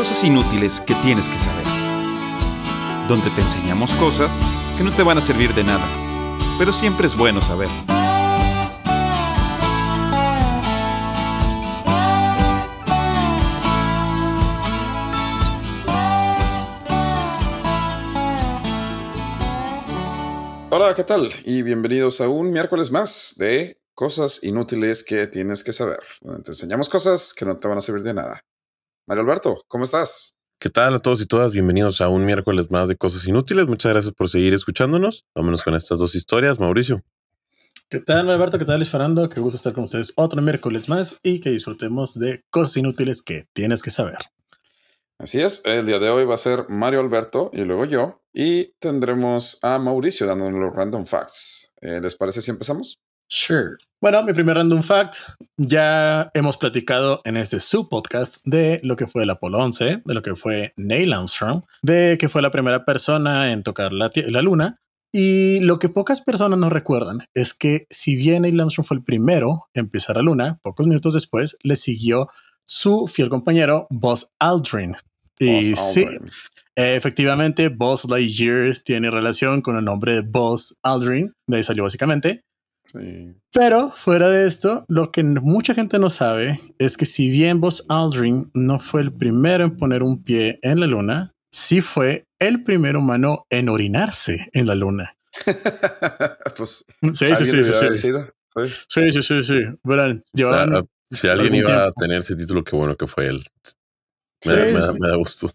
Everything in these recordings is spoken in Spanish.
Cosas inútiles que tienes que saber. Donde te enseñamos cosas que no te van a servir de nada, pero siempre es bueno saber. Hola, ¿qué tal? Y bienvenidos a un miércoles más de Cosas inútiles que tienes que saber, donde te enseñamos cosas que no te van a servir de nada. Mario Alberto, ¿cómo estás? ¿Qué tal a todos y todas? Bienvenidos a un miércoles más de Cosas Inútiles. Muchas gracias por seguir escuchándonos. Vámonos con estas dos historias, Mauricio. ¿Qué tal, Alberto? ¿Qué tal, Luis Fernando? Qué gusto estar con ustedes otro miércoles más y que disfrutemos de cosas inútiles que tienes que saber. Así es, el día de hoy va a ser Mario Alberto y luego yo, y tendremos a Mauricio dándonos los random facts. Eh, ¿Les parece si empezamos? Sure. Bueno, mi primer random fact, ya hemos platicado en este subpodcast de lo que fue el Apolo 11, de lo que fue Neil Armstrong, de que fue la primera persona en tocar la, la luna. Y lo que pocas personas no recuerdan es que si bien Neil Armstrong fue el primero en pisar la luna, pocos minutos después le siguió su fiel compañero Buzz Aldrin. Y Buzz sí, Aldrin. efectivamente, Buzz Lightyear tiene relación con el nombre de Buzz Aldrin, de ahí salió básicamente. Sí. Pero fuera de esto, lo que mucha gente no sabe es que si bien Buzz Aldrin no fue el primero en poner un pie en la luna, sí fue el primer humano en orinarse en la luna. pues, Sí, sí, ¿alguien sí, sí, sí. Sí. Sí, sí, sí. Verán, llevaban- Ah, si alguien iba a tener ese título, qué bueno que fue él. Me, Sí, da- me da- sí. me da gusto.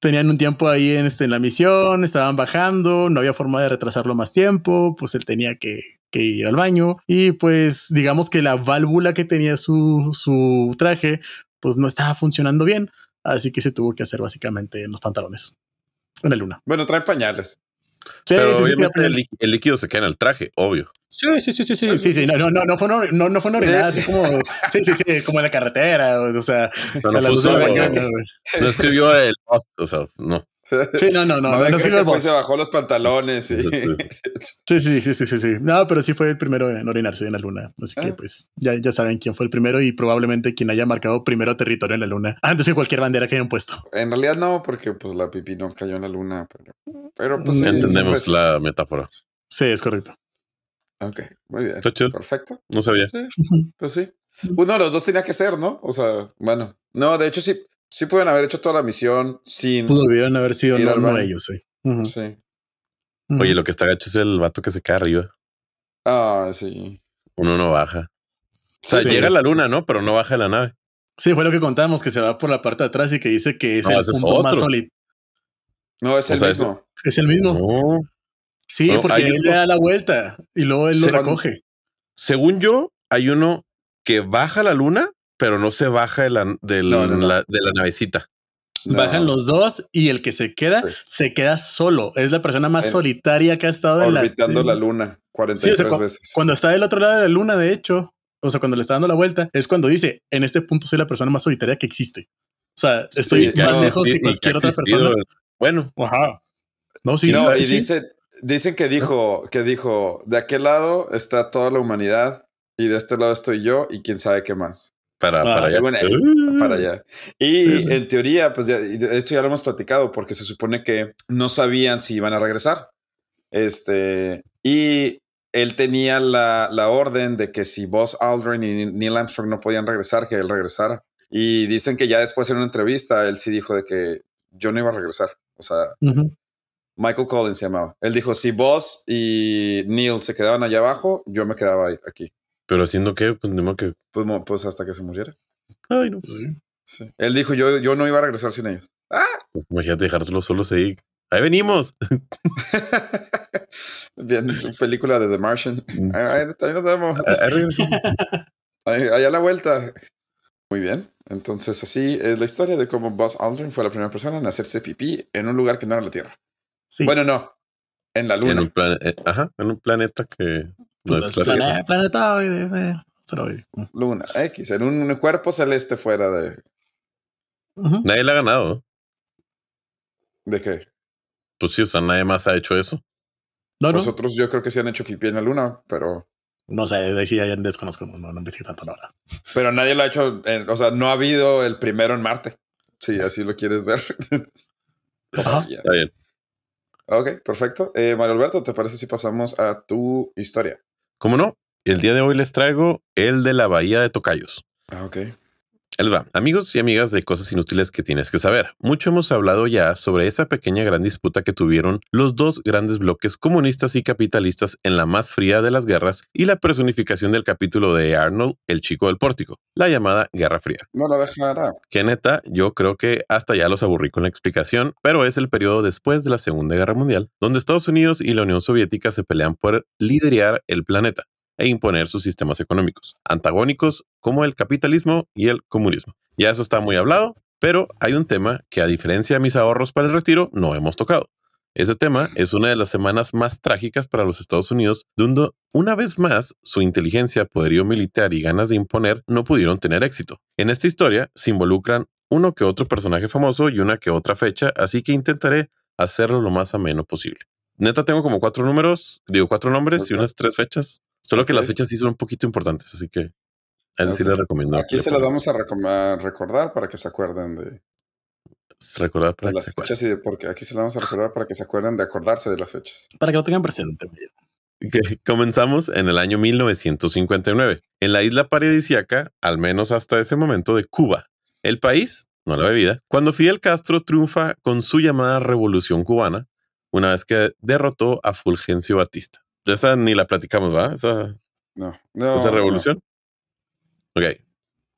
Tenían un tiempo ahí en, este, en la misión, estaban bajando, no había forma de retrasarlo más tiempo, pues él tenía que, ir al baño y pues digamos que la válvula que tenía su, su traje pues no estaba funcionando bien, así que se tuvo que hacer básicamente en los pantalones, en la luna. Bueno, trae pañales. Sí, Pero sí, sí, obviamente sí, el, lí- el líquido se queda en el traje, obvio. sí, sí, sí, sí, sí, sí, sí, no, no, no, no fue una, no, no fue una orinada, así como, sí, sí, sí, como en la carretera, o, sea, No, puso- la mañana, güey. no escribió el post, o sea, no. Sí, no, no, no, No, no, que boss. se bajó los pantalones. Y... Sí, sí, sí, sí, sí, sí. No, pero sí fue el primero en orinarse en la luna. Así que Ah. pues ya, ya saben quién fue el primero y probablemente quien haya marcado primero territorio en la luna antes de cualquier bandera que hayan puesto. en realidad no, porque pues la pipí no cayó en la luna, pero, pero pues sí, Entendemos siempre- la metáfora. Sí, es correcto. Ok, muy bien. Está chido. Perfecto. No sabía. Pues sí. Uno de los dos tenía que ser, ¿no? O sea, bueno. No, de hecho sí, sí pueden haber hecho toda la misión sin. Pudieron haber sido no, ellos, sí. Ujú, Sí. Oye, lo que está gacho es el vato que se queda arriba. Ah, sí. Uno no baja. O sea, Sí. llega a la luna, ¿no? Pero no baja de la nave. Sí, fue lo que contamos, que se va por la parte de atrás y que dice que es No, el es punto más sólido. No, es O el sea, mismo. Es el mismo. No. Sí, No, porque él uno- le da la vuelta y luego él lo recoge. Según yo, hay uno que baja la luna, pero no se baja de la, no, no. la- de la navecita. No. Bajan los dos y el que se queda, Sí. se queda solo. Es la persona más En- solitaria que ha estado en la, Orbitando en- la luna Sí, 43 o sea, cu- veces. Cuando está del otro lado de la luna, de hecho, o sea, cuando le está dando la vuelta, es cuando dice, en este punto soy la persona más solitaria que existe. O sea, estoy Sí, más lejos Y- que cualquier otra persona. Bueno, Ajá. No, sí, no, sí, y sí. dice, dicen que dijo, que dijo, de aquel lado está toda la humanidad y de este lado estoy yo y quién sabe qué más. Para, Ah, allá. Uh, para allá. Y sí. en teoría, pues ya, hecho ya lo hemos platicado porque se supone que no sabían si iban a regresar. Este, y él tenía la, la orden de que si Buzz Aldrin y Neil Armstrong no podían regresar, que él regresara. Y dicen que ya después en una entrevista, él sí dijo de que yo no iba a regresar. O sea. Michael Collins se llamaba. Él dijo, si Buzz y Neil se quedaban allá abajo, yo me quedaba aquí. Pero haciendo qué, pues ni modo que. Pues, pues hasta que se muriera. Ay, no. Sí. Sí. Él dijo, yo, yo no iba a regresar sin ellos. Pues, imagínate dejárselos solos ahí. Ahí venimos. Bien, película de The Martian. Ahí, ahí- ahí nos vemos. Ahí regresamos. Ahí, ahí a la vuelta. Muy bien. Entonces, así es la historia de cómo Buzz Aldrin fue la primera persona en hacerse pipí en un lugar que no era la Tierra. Sí. Bueno, no. En la en Luna. un plan, eh, ajá, en un planeta que no Pues, es la Tierra. plane- planetoide, eh, asteroide. Luna. X. En un cuerpo celeste fuera de. Nadie le ha ganado. ¿De qué? Pues sí, o sea, nadie más ha hecho eso. No, no. Nosotros, yo creo que sí han hecho pipí en la Luna, pero. No sé, de ya desconozco, no, no, no investigué tanto la verdad. Pero nadie lo ha hecho. en- o sea, no ha habido el primero en Marte. si así lo quieres ver. Ajá. Está bien. Ok, perfecto. Eh, Mario Alberto, ¿te parece si pasamos a tu historia? ¿Cómo no? El día de hoy les traigo el de la Bahía de Tocayos. Ah, ok. Ahí les va. Amigos y amigas de cosas inútiles que tienes que saber. Mucho hemos hablado ya sobre esa pequeña gran disputa que tuvieron los dos grandes bloques comunistas y capitalistas en la más fría de las guerras y la personificación del capítulo de Arnold, el chico del pórtico, la llamada Guerra Fría. No lo dejará. Que neta, yo creo que hasta ya los aburrí con la explicación, pero es el periodo después de la Segunda Guerra Mundial, donde Estados Unidos y la Unión Soviética se pelean por liderar el planeta e imponer sus sistemas económicos, antagónicos como el capitalismo y el comunismo. Ya eso está muy hablado, pero hay un tema que a diferencia de mis ahorros para el retiro, no hemos tocado. Ese tema es una de las semanas más trágicas para los Estados Unidos, donde una vez más su inteligencia, poderío militar y ganas de imponer no pudieron tener éxito. En esta historia se involucran uno que otro personaje famoso y una que otra fecha, así que intentaré hacerlo lo más ameno posible. Neta, tengo como cuatro números, digo cuatro nombres y unas tres fechas. Solo que las fechas sí son un poquito importantes, así que a ese sí Ok. les recomiendo. Aquí se las vamos a, recordar para que se acuerden de. Recordar para que las se acuerden. fechas y de porque aquí se las vamos a recordar para que se acuerden de acordarse de las fechas. Para que lo tengan presente. comenzamos en el año 1959, en la isla paradisíaca, al menos hasta ese momento, de Cuba. El país, no la bebida, cuando Fidel Castro triunfa con su llamada Revolución Cubana, una vez que derrotó a Fulgencio Batista. Esta ni la platicamos, ¿va? Esa, No, no. esa no. revolución. Ok.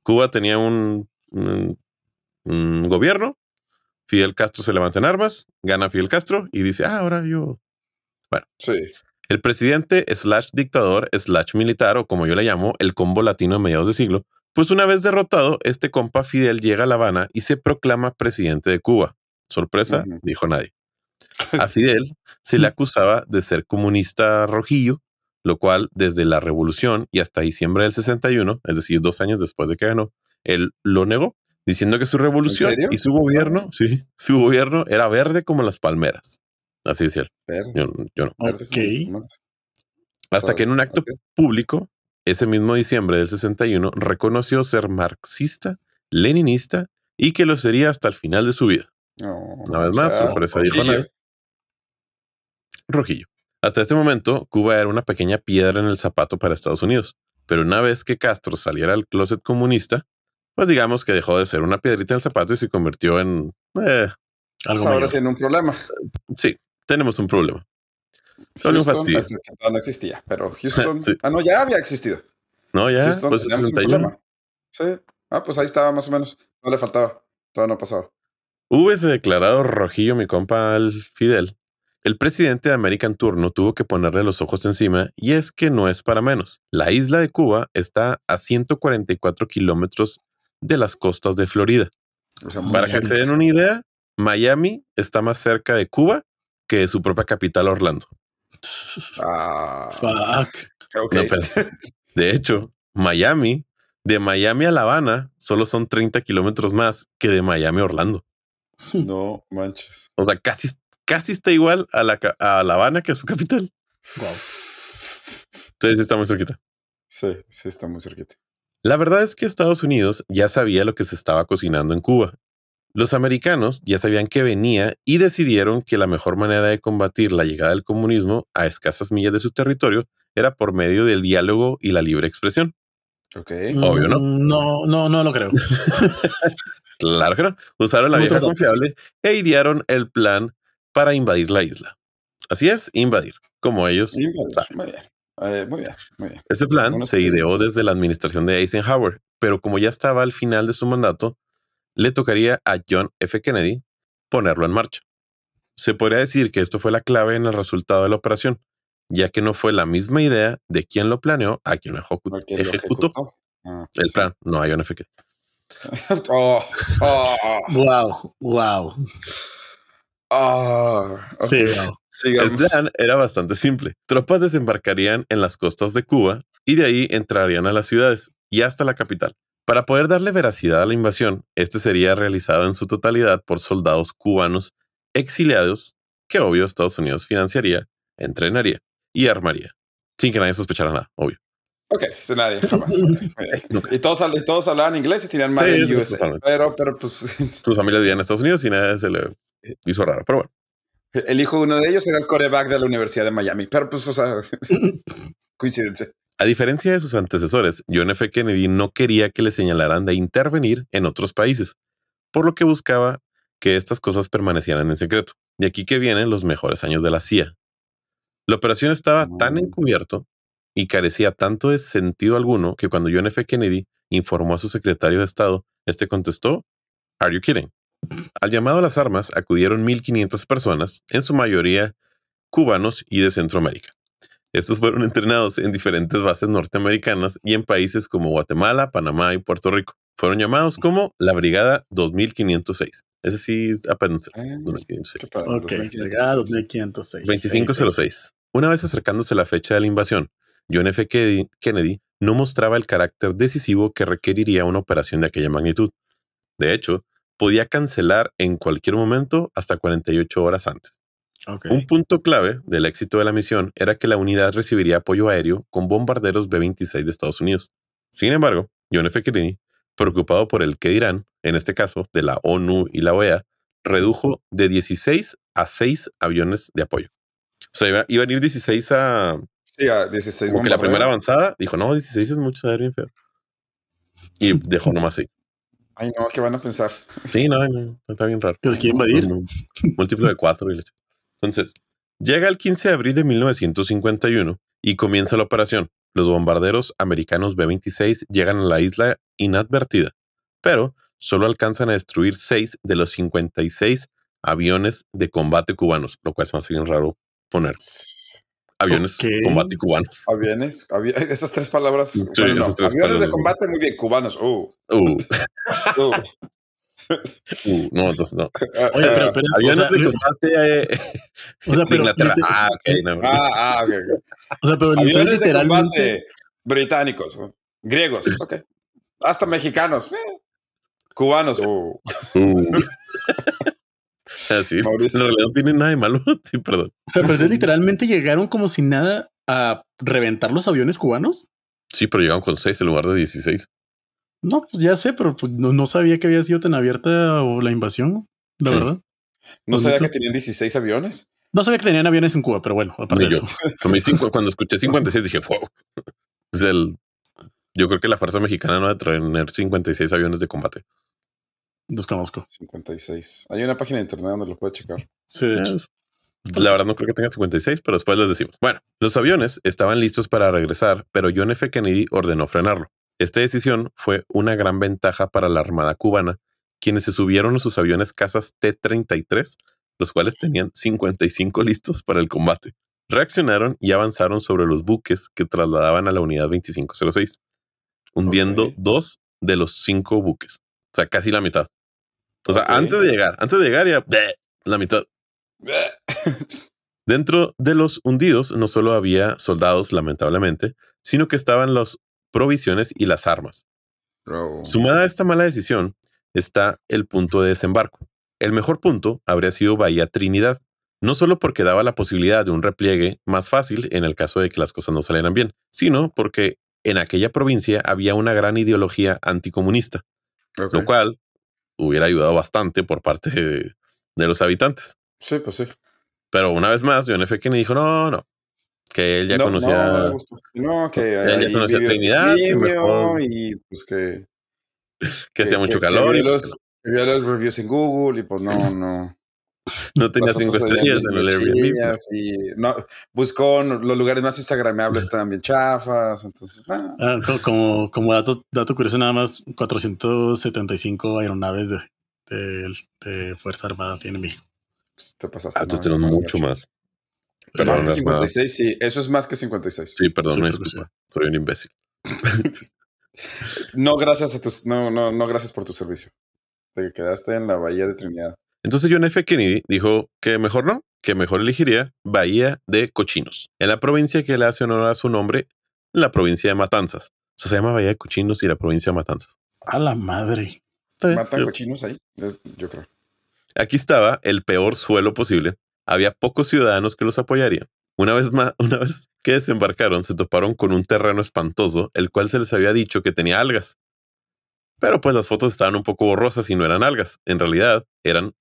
Cuba tenía un, un- un gobierno. Fidel Castro se levanta en armas, gana Fidel Castro y dice, ah, ahora yo Sí. el presidente slash dictador slash militar, o como yo le llamo, el combo latino a mediados de siglo, pues una vez derrotado, este compa Fidel llega a La Habana y se proclama presidente de Cuba. Sorpresa, dijo nadie. A Fidel se le acusaba de ser comunista rojillo, lo cual desde la revolución y hasta diciembre del 61, es decir, dos años después de que ganó, él lo negó, diciendo que su revolución y su gobierno, sí, su gobierno era verde como las palmeras. Así decía él. Verde, Yo, yo no. verde Ok. como las palmeras. Hasta So, que en un acto público, ese mismo diciembre del 61, reconoció ser marxista, leninista y que lo sería hasta el final de su vida. No, Una vez más, sorpresa, dijo rojillo. Hasta este momento, Cuba era una pequeña piedra en el zapato para Estados Unidos, pero una vez que Castro saliera del closet comunista, pues digamos que dejó de ser una piedrita en el zapato y se convirtió en... eh, Algo Pues ahora mayor. sí en un problema. sí, tenemos un problema. Solo un fastidio. no existía, pero Houston. Sí. Ah, no, ya había existido. No, ya, Houston pues teníamos un 61. problema. Sí. Ah, pues ahí estaba más o menos. No le faltaba. Todavía no pasaba. Hubiese declarado rojillo mi compa al Fidel. El presidente de América en turno tuvo que ponerle los ojos encima y es que no es para menos. La isla de Cuba está a 144 kilómetros de las costas de Florida. O sea, muy Para que se den una idea, Miami está más cerca de Cuba que de su propia capital Orlando. Ah, Fuck. ok. No, pero- de hecho, Miami, de Miami a La Habana, solo son 30 kilómetros más que de Miami a Orlando. No manches. O sea, casi, casi está igual a la, a La Habana que a su capital. Wow. Entonces está muy cerquita. Sí, sí, está muy cerquita. La verdad es que Estados Unidos ya sabía lo que se estaba cocinando en Cuba. Los americanos ya sabían que venía y decidieron que la mejor manera de combatir la llegada del comunismo a escasas millas de su territorio era por medio del diálogo y la libre expresión. Ok. Obvio, ¿no? Mm, No, no, no lo creo. Claro que no. Usaron la vieja confiable e idearon el plan para invadir la isla. Así es, invadir, como ellos. Invadir. saben. Muy bien. Eh, muy bien, muy bien. Este plan se ideó desde la administración de Eisenhower, pero como ya estaba al final de su mandato, le tocaría a John F. Kennedy ponerlo en marcha. Se podría decir que esto fue la clave en el resultado de la operación, ya que no fue la misma idea de quien lo planeó a quien lo ejecutó. Ah, El sí. plan, no a John F. Kennedy. Oh, oh, Wow, wow. Oh. Ok, Sí, wow. El sigamos. plan era bastante simple. Tropas desembarcarían en las costas de Cuba y de ahí entrarían a las ciudades y hasta la capital. Para poder darle veracidad a la invasión, este sería realizado en su totalidad por soldados cubanos exiliados que obvio Estados Unidos financiaría, entrenaría y armaría, sin que nadie sospechara nada, obvio. Ok, sí, nadie, jamás. y, todos, y todos hablaban inglés y tenían más Sí, en USA. Pero, pero pues Sus familias vivían en Estados Unidos y nada se le hizo raro. Pero bueno, el hijo de uno de ellos era el coreback de la Universidad de Miami. Pero pues, o sea, coincidencia. a diferencia de sus antecesores, John F. Kennedy no quería que le señalaran de intervenir en otros países, por lo que buscaba que estas cosas permanecieran en secreto. De aquí que vienen los mejores años de la CIA. La operación estaba tan Mm. encubierto y carecía tanto de sentido alguno que cuando John F. Kennedy informó a su secretario de Estado, este contestó, ¿Are you kidding? Al llamado a las armas acudieron 1.500 personas, en su mayoría cubanos y de Centroamérica. Estos fueron entrenados en diferentes bases norteamericanas y en países como Guatemala, Panamá y Puerto Rico. Fueron llamados como la Brigada 2506. Ese sí es apenas Ah, 2506. qué padre, Ok, 2506. llegada 2506. 2506. Una vez acercándose la fecha de la invasión, John F. Kennedy- Kennedy no mostraba el carácter decisivo que requeriría una operación de aquella magnitud. De hecho, podía cancelar en cualquier momento hasta 48 horas antes. Ok. Un punto clave del éxito de la misión era que la unidad recibiría apoyo aéreo con bombarderos B-26 de Estados Unidos. Sin embargo, John F. Kennedy, preocupado por el que dirán, en este caso de la ONU y la OEA, redujo de 16 a 6 aviones de apoyo. O sea, iba- iban a ir 16 a... Sí, a 16 Porque la primera avanzada dijo, no, 16 es mucho, saber bien feo. Y dejó nomás 6. Ay, no, ¿qué van a pensar? Sí, no, no, está bien raro. ¿Que los quiere invadir? Múltiplo de 4. Entonces, llega el 15 de abril de 1951 y comienza la operación. Los bombarderos americanos B-26 llegan a la isla inadvertida, pero solo alcanzan a destruir 6 de los 56 aviones de combate cubanos, lo cual es más bien raro poner. Aviones Ok. de combate cubanos. Aviones, avi- esas tres palabras. Sí, bueno, no, esas tres aviones de combate, muy bien, cubanos. Uh, Uh, uh. uh, no, entonces no. Oye, pero, pero, o Aviones sea, de combate eh, o sea, de pero, Inglaterra. Ah, ok. no. ah, ah, ok, ok. o sea, pero Aviones de combate británicos, uh, griegos, ok. Hasta mexicanos, eh. cubanos. uh. Uh. Así, en Mauricio. realidad no tiene nada de malo. Sí, perdón. o sea, pero literalmente llegaron como si nada a reventar los aviones cubanos. Sí, pero llegaron con 6 en lugar de 16. No, pues ya sé, pero pues no, no sabía que había sido tan abierta o la invasión, la Sí. verdad. No sabía Bonito. que tenían 16 aviones. No sabía que tenían aviones en Cuba, pero bueno, aparte de yo. eso. Cinco- cuando escuché 56 dije, wow. Es el, yo creo que la Fuerza Mexicana no va a tener 56 aviones de combate. Desconozco. 56. Hay una página de internet donde lo puedes checar. Sí, de hecho. Es- La verdad no creo que tenga 56, pero después les decimos. Bueno, los aviones estaban listos para regresar, pero John F. Kennedy ordenó frenarlo. Esta decisión fue una gran ventaja para la Armada cubana, quienes se subieron a sus aviones cazas T-33, los cuales tenían 55 listos para el combate. Reaccionaron y avanzaron sobre los buques que trasladaban a la unidad 2506, hundiendo dos de los cinco buques. O sea, casi la mitad. O sea, antes de llegar, antes de llegar ya ¡bleh! la mitad. Dentro de los hundidos no solo había soldados, lamentablemente, sino que estaban las provisiones y las armas. Bro. Sumada a esta mala decisión está el punto de desembarco. El mejor punto habría sido Bahía Trinidad, no solo porque daba la posibilidad de un repliegue más fácil en el caso de que las cosas no salieran bien, sino porque en aquella provincia había una gran ideología anticomunista, lo cual hubiera ayudado bastante por parte de, de los habitantes. Sí, pues sí. Pero una vez más, John F. Kennedy dijo, no, no, que él ya no, conocía... No. No, que ya ahí conocía Trinidad, que mejor- y pues que, que hacía mucho que calor y vio pues, los, que vio los reviews en Google y pues no, no. No tenía cinco estrellas en el Airbnb. Y no, buscó los lugares más instagramables estaban bien chafas, entonces no. Ah, co- como, como dato, dato curioso, nada más 475 aeronaves de, de, de Fuerza Armada tiene México. pues, te pasaste. Ah, entonces tenemos mucho más. Pero Más que Armada. 56, sí, eso es más que 56. Sí, perdón, Sí, me disculpa. Soy un imbécil. No, gracias a tus, no, no, no, gracias por tu servicio. Te quedaste en la bahía de Trinidad. Entonces John F. Kennedy dijo que mejor no, que mejor elegiría Bahía de Cochinos, en la provincia que le hace honor a su nombre, la provincia de Matanzas. O sea, se llama Bahía de Cochinos y la provincia de Matanzas. A la madre. Matan Yo- cochinos ahí, yo creo. Aquí estaba el peor suelo posible. Había pocos ciudadanos que los apoyarían. Una vez más, una vez que desembarcaron, se toparon con un terreno espantoso, el cual se les había dicho que tenía algas. Pero pues las fotos estaban un poco borrosas y no eran algas. En realidad eran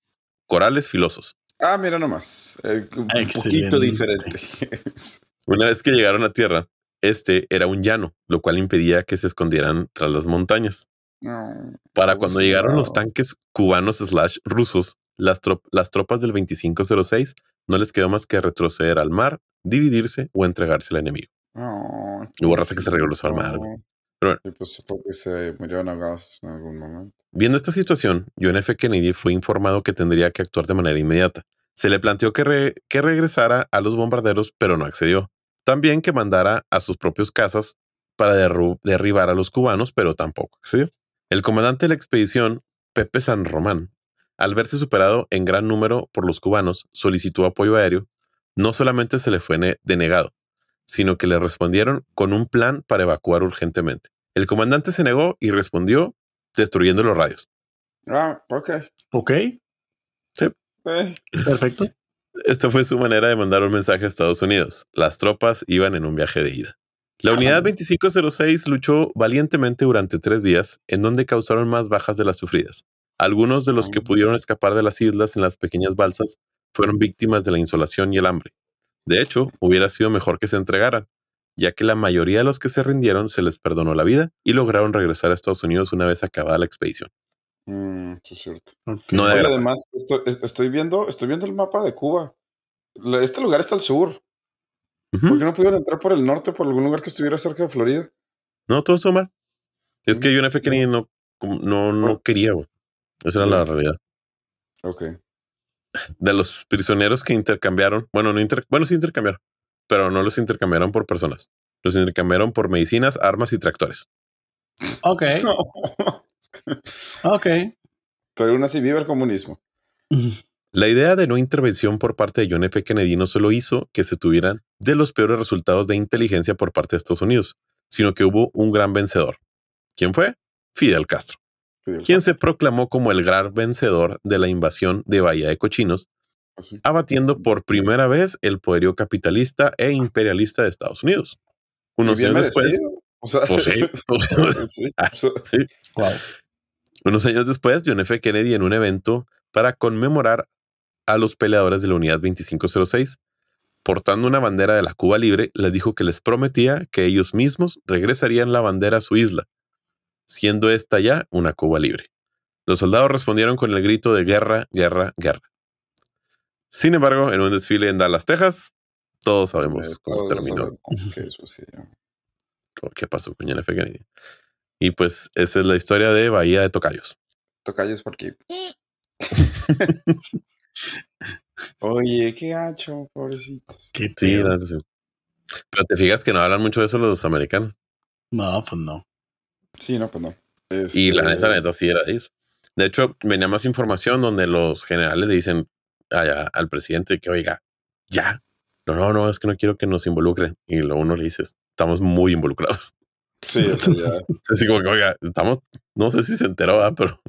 corales filosos. Ah, mira nomás. eh, un Excelente. poquito diferente. Una vez que llegaron a tierra, este era un llano, lo cual impedía que se escondieran tras las montañas. No. Para cuando llegaron los tanques cubanos slash rusos, las, trop- las tropas del 2506 no les quedó más que retroceder al mar, dividirse o entregarse al enemigo. No, Hubo raza que se regresó al mar, güey. Pero bueno. Y pues supongo que se murieron ahogados en algún momento. Viendo esta situación, John F. Kennedy fue informado que tendría que actuar de manera inmediata. Se le planteó que, re- que regresara a los bombarderos, pero no accedió. También que mandara a sus propios casas para derribar a los cubanos, pero tampoco accedió. El comandante de la expedición, Pepe San Román, al verse superado en gran número por los cubanos, solicitó apoyo aéreo. No solamente se le fue ne- denegado, sino que le respondieron con un plan para evacuar urgentemente. El comandante se negó y respondió destruyendo los radios. Ah, ok. Ok, Eh, perfecto. Esta fue su manera de mandar un mensaje a Estados Unidos. Las tropas iban en un viaje de ida. La unidad 2506 luchó valientemente durante tres días, en donde causaron más bajas de las sufridas. Algunos de los que pudieron escapar de las islas en las pequeñas balsas fueron víctimas de la insolación y el hambre. De hecho, hubiera sido mejor que se entregaran, ya que la mayoría de los que se rindieron se les perdonó la vida y lograron regresar a Estados Unidos una vez acabada la expedición. mm, sí, es cierto. No Oye, además, esto- es- estoy, viendo, estoy viendo el mapa de Cuba. Este lugar está al sur. ¿Por qué no pudieron entrar por el norte, por algún lugar que estuviera cerca de Florida? No, todo mal. Es que Mm, John F. Kennedy no, no, no quería, güey. Esa era la Mm. realidad. Ok. De los prisioneros que intercambiaron, bueno, no inter, bueno, sí intercambiaron, pero no los intercambiaron por personas. Los intercambiaron por medicinas, armas y tractores. Ok, ok. Pero aún así vive el comunismo. La idea de no intervención por parte de John F. Kennedy no solo hizo que se tuvieran de los peores resultados de inteligencia por parte de Estados Unidos, sino que hubo un gran vencedor. ¿Quién fue? Fidel Castro. Fidel quien se proclamó como el gran vencedor de la invasión de Bahía de Cochinos, así. abatiendo por primera vez el poderío capitalista e imperialista de Estados Unidos. Unos años después, merecido. O sea, pues sí, sí, o sea, sí, Wow. unos años después, John F. Kennedy en un evento para conmemorar a los peleadores de la Unidad 2506, portando una bandera de la Cuba Libre, les dijo que les prometía que ellos mismos regresarían la bandera a su isla, siendo esta ya una Cuba Libre. Los soldados respondieron con el grito de guerra, guerra, guerra. Sin embargo, en un desfile en Dallas, Texas, todos sabemos eh, cómo todos terminó, sabemos sucedió. qué pasó con F. Kennedy. Y pues esa es la historia de Bahía de Tocayos. Tocayos por aquí. Oye, qué gacho, pobrecitos. Qué Sí, pedo. la neta sí. Pero te fijas que no hablan mucho de eso los americanos. No, pues no. Sí, no, pues no. Y la Este, neta, la neta sí era eso. De hecho, venía más información donde los generales le dicen allá al presidente que, oiga, ya. No, no, no, es que no quiero que nos involucren. Y lo uno le dice, estamos muy involucrados. Sí, o sea, ya. Así como que, oiga, estamos, no sé si se enteró, ¿verdad? pero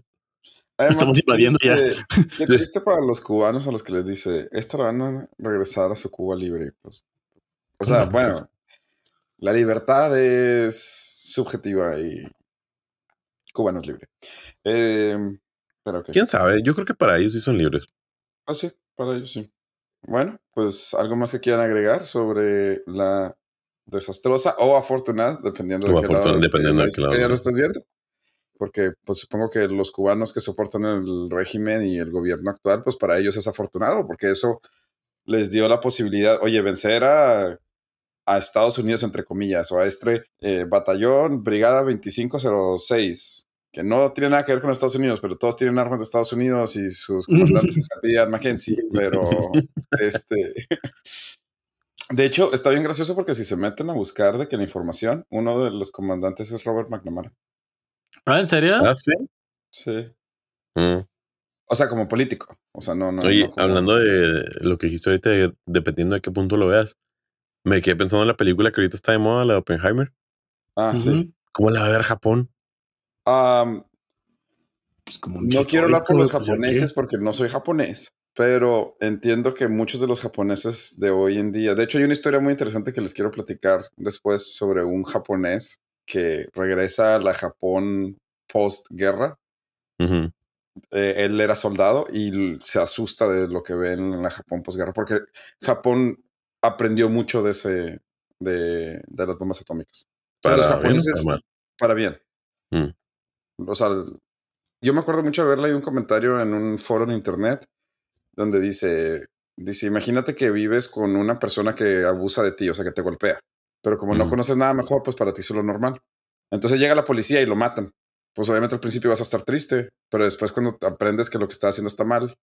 Además, Estamos invadiendo ya. Qué Sí. triste para los cubanos a los que les dice, esta van a regresar a su Cuba libre. Pues, o sea, bueno, la libertad es subjetiva y Cuba no es libre. Eh, pero quién sabe, yo creo que para ellos sí son libres. Ah, sí, para ellos sí. Bueno, pues algo más que quieran agregar sobre la desastrosa o afortunada, dependiendo de O qué afortunada, lado dependiendo de de la qué lado. historia lo estés viendo. Porque pues supongo que los cubanos que soportan el régimen y el gobierno actual, pues para ellos es afortunado, porque eso les dio la posibilidad, oye, vencer a, a Estados Unidos, entre comillas, o a este eh, batallón, Brigada 2506, que no tiene nada que ver con Estados Unidos, pero todos tienen armas de Estados Unidos y sus comandantes apellidan Mackenzie, pero este... De hecho, está bien gracioso porque si se meten a buscar de que la información, uno de los comandantes es Robert McNamara. ¿Ah, en serio? Ah, sí. Sí. Mm. O sea, como político. O sea, no, no. Oye, no como- hablando de lo que dijiste ahorita, de- dependiendo de qué punto lo veas, me quedé pensando en la película que ahorita está de moda, la de Oppenheimer. Ah, sí. ¿Cómo la va a ver Japón? Pues como un no quiero hablar por los japoneses porque no soy japonés. pero entiendo que muchos de los japoneses de hoy en día, de hecho hay una historia muy interesante que les quiero platicar después sobre un japonés que regresa a la Japón post-guerra. Eh, él era soldado y se asusta de lo que ve en la Japón posguerra, porque Japón aprendió mucho de ese de, de las bombas atómicas. O sea, Para los bien japoneses para mal. para bien. Mm. O sea, yo me acuerdo mucho de haber leído un comentario en un foro en internet donde dice, dice, imagínate que vives con una persona que abusa de ti, o sea, que te golpea, pero como no conoces nada mejor, pues para ti es lo normal. Entonces llega la policía y lo matan. Pues obviamente al principio vas a estar triste, pero después cuando aprendes que lo que estás haciendo está mal,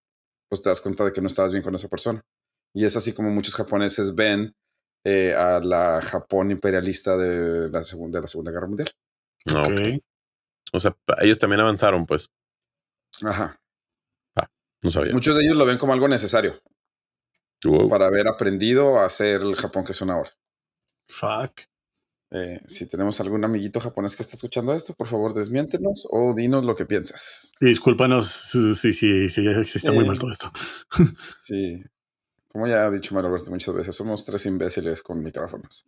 pues te das cuenta de que no estabas bien con esa persona. Y es así como muchos japoneses ven eh, a la Japón imperialista de la, segunda, de la Segunda Guerra Mundial. Ah, Ok. ok. O sea, ellos también avanzaron, pues. Ajá. No sabía. Muchos de ellos lo ven como algo necesario Wow. para haber aprendido a ser el Japón que son ahora. Fuck. Eh, si tenemos algún amiguito japonés que está escuchando esto, por favor, desmiéntenos o dinos lo que piensas. Y discúlpanos si sí, sí, sí, sí, está muy Eh. mal todo esto. Sí. Como ya ha dicho Mario Alberto muchas veces, somos tres imbéciles con micrófonos.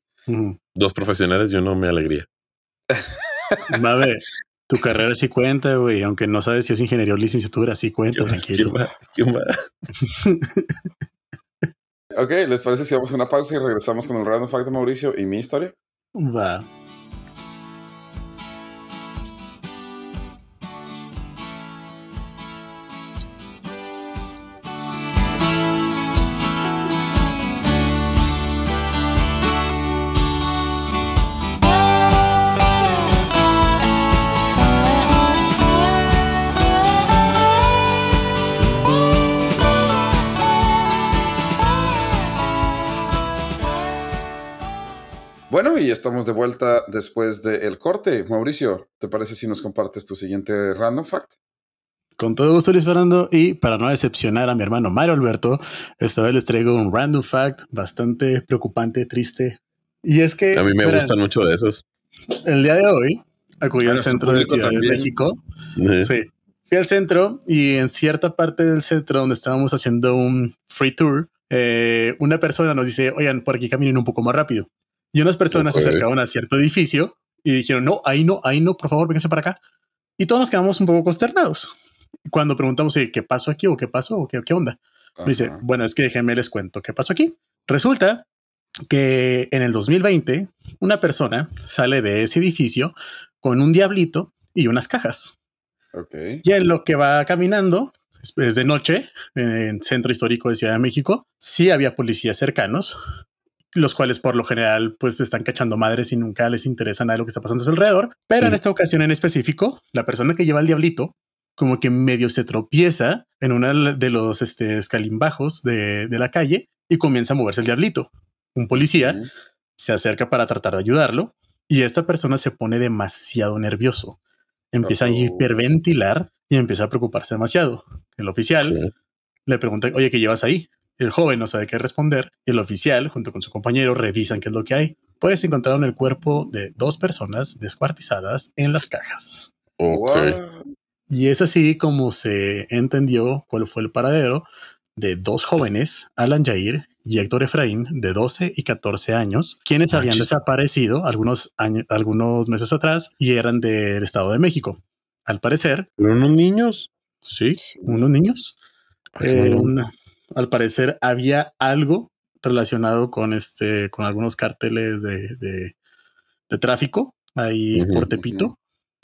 Dos profesionales y uno me alegría. Mabe, tu carrera sí cuenta, güey. Aunque no sabes si es ingeniería o licenciatura, sí cuenta, tranquilo. ¿Quién va? ¿Quién va? Ok, ¿les parece si vamos a una pausa y regresamos con el random fact de Mauricio y mi historia? Va. Estamos de vuelta después del corte. Mauricio, ¿te parece si nos compartes tu siguiente random fact? Con todo gusto, Luis Fernando. Y para no decepcionar a mi hermano Mario Alberto, esta vez les traigo un random fact bastante preocupante, triste. Y es que A mí me verán, gustan mucho de esos. el día de hoy acudí A al centro de Ciudad de. México. Eh, Sí. Fui al centro y en cierta parte del centro donde estábamos haciendo un free tour, eh, una persona nos dice, oigan, por aquí caminen un poco más rápido. Y unas personas se acercaban a cierto edificio y dijeron, no, ahí no, ahí no, por favor, vénganse para acá. Y todos nos quedamos un poco consternados. Cuando preguntamos, "Oye, ¿qué pasó aquí o qué pasó o qué, qué onda? Me Dice, bueno, es que déjenme les cuento qué pasó aquí. Resulta que en el 2020 una persona sale de ese edificio con un diablito y unas cajas. Ok. Y en lo que va caminando, es- es de noche, en el centro histórico de Ciudad de México, sí había policías cercanos, los cuales por lo general pues están cachando madres y nunca les interesa nada de lo que está pasando a su alrededor. Pero en Mm. esta ocasión en específico, la persona que lleva el diablito como que medio se tropieza en una de los este, escalimbajos de, de la calle y comienza a moverse el diablito. Un policía se acerca para tratar de ayudarlo y esta persona se pone demasiado nervioso. Empieza a Uh-oh. hiperventilar y empieza a preocuparse demasiado. El oficial le pregunta, oye, ¿qué llevas ahí? El joven no sabe qué responder y el oficial, junto con su compañero, revisan qué es lo que hay. Pues encontraron el cuerpo de dos personas descuartizadas en las cajas. Ok. What? Y es así como se entendió cuál fue el paradero de dos jóvenes, Alan Jair y Héctor Efraín, de 12 y 14 años, quienes habían Manches. desaparecido algunos, años, algunos meses atrás y eran del Estado de México. Al parecer, unos niños. sí, unos niños. Ay, Eh, no. una- al parecer había algo relacionado con este, con algunos cárteles de, de, de tráfico ahí por Tepito.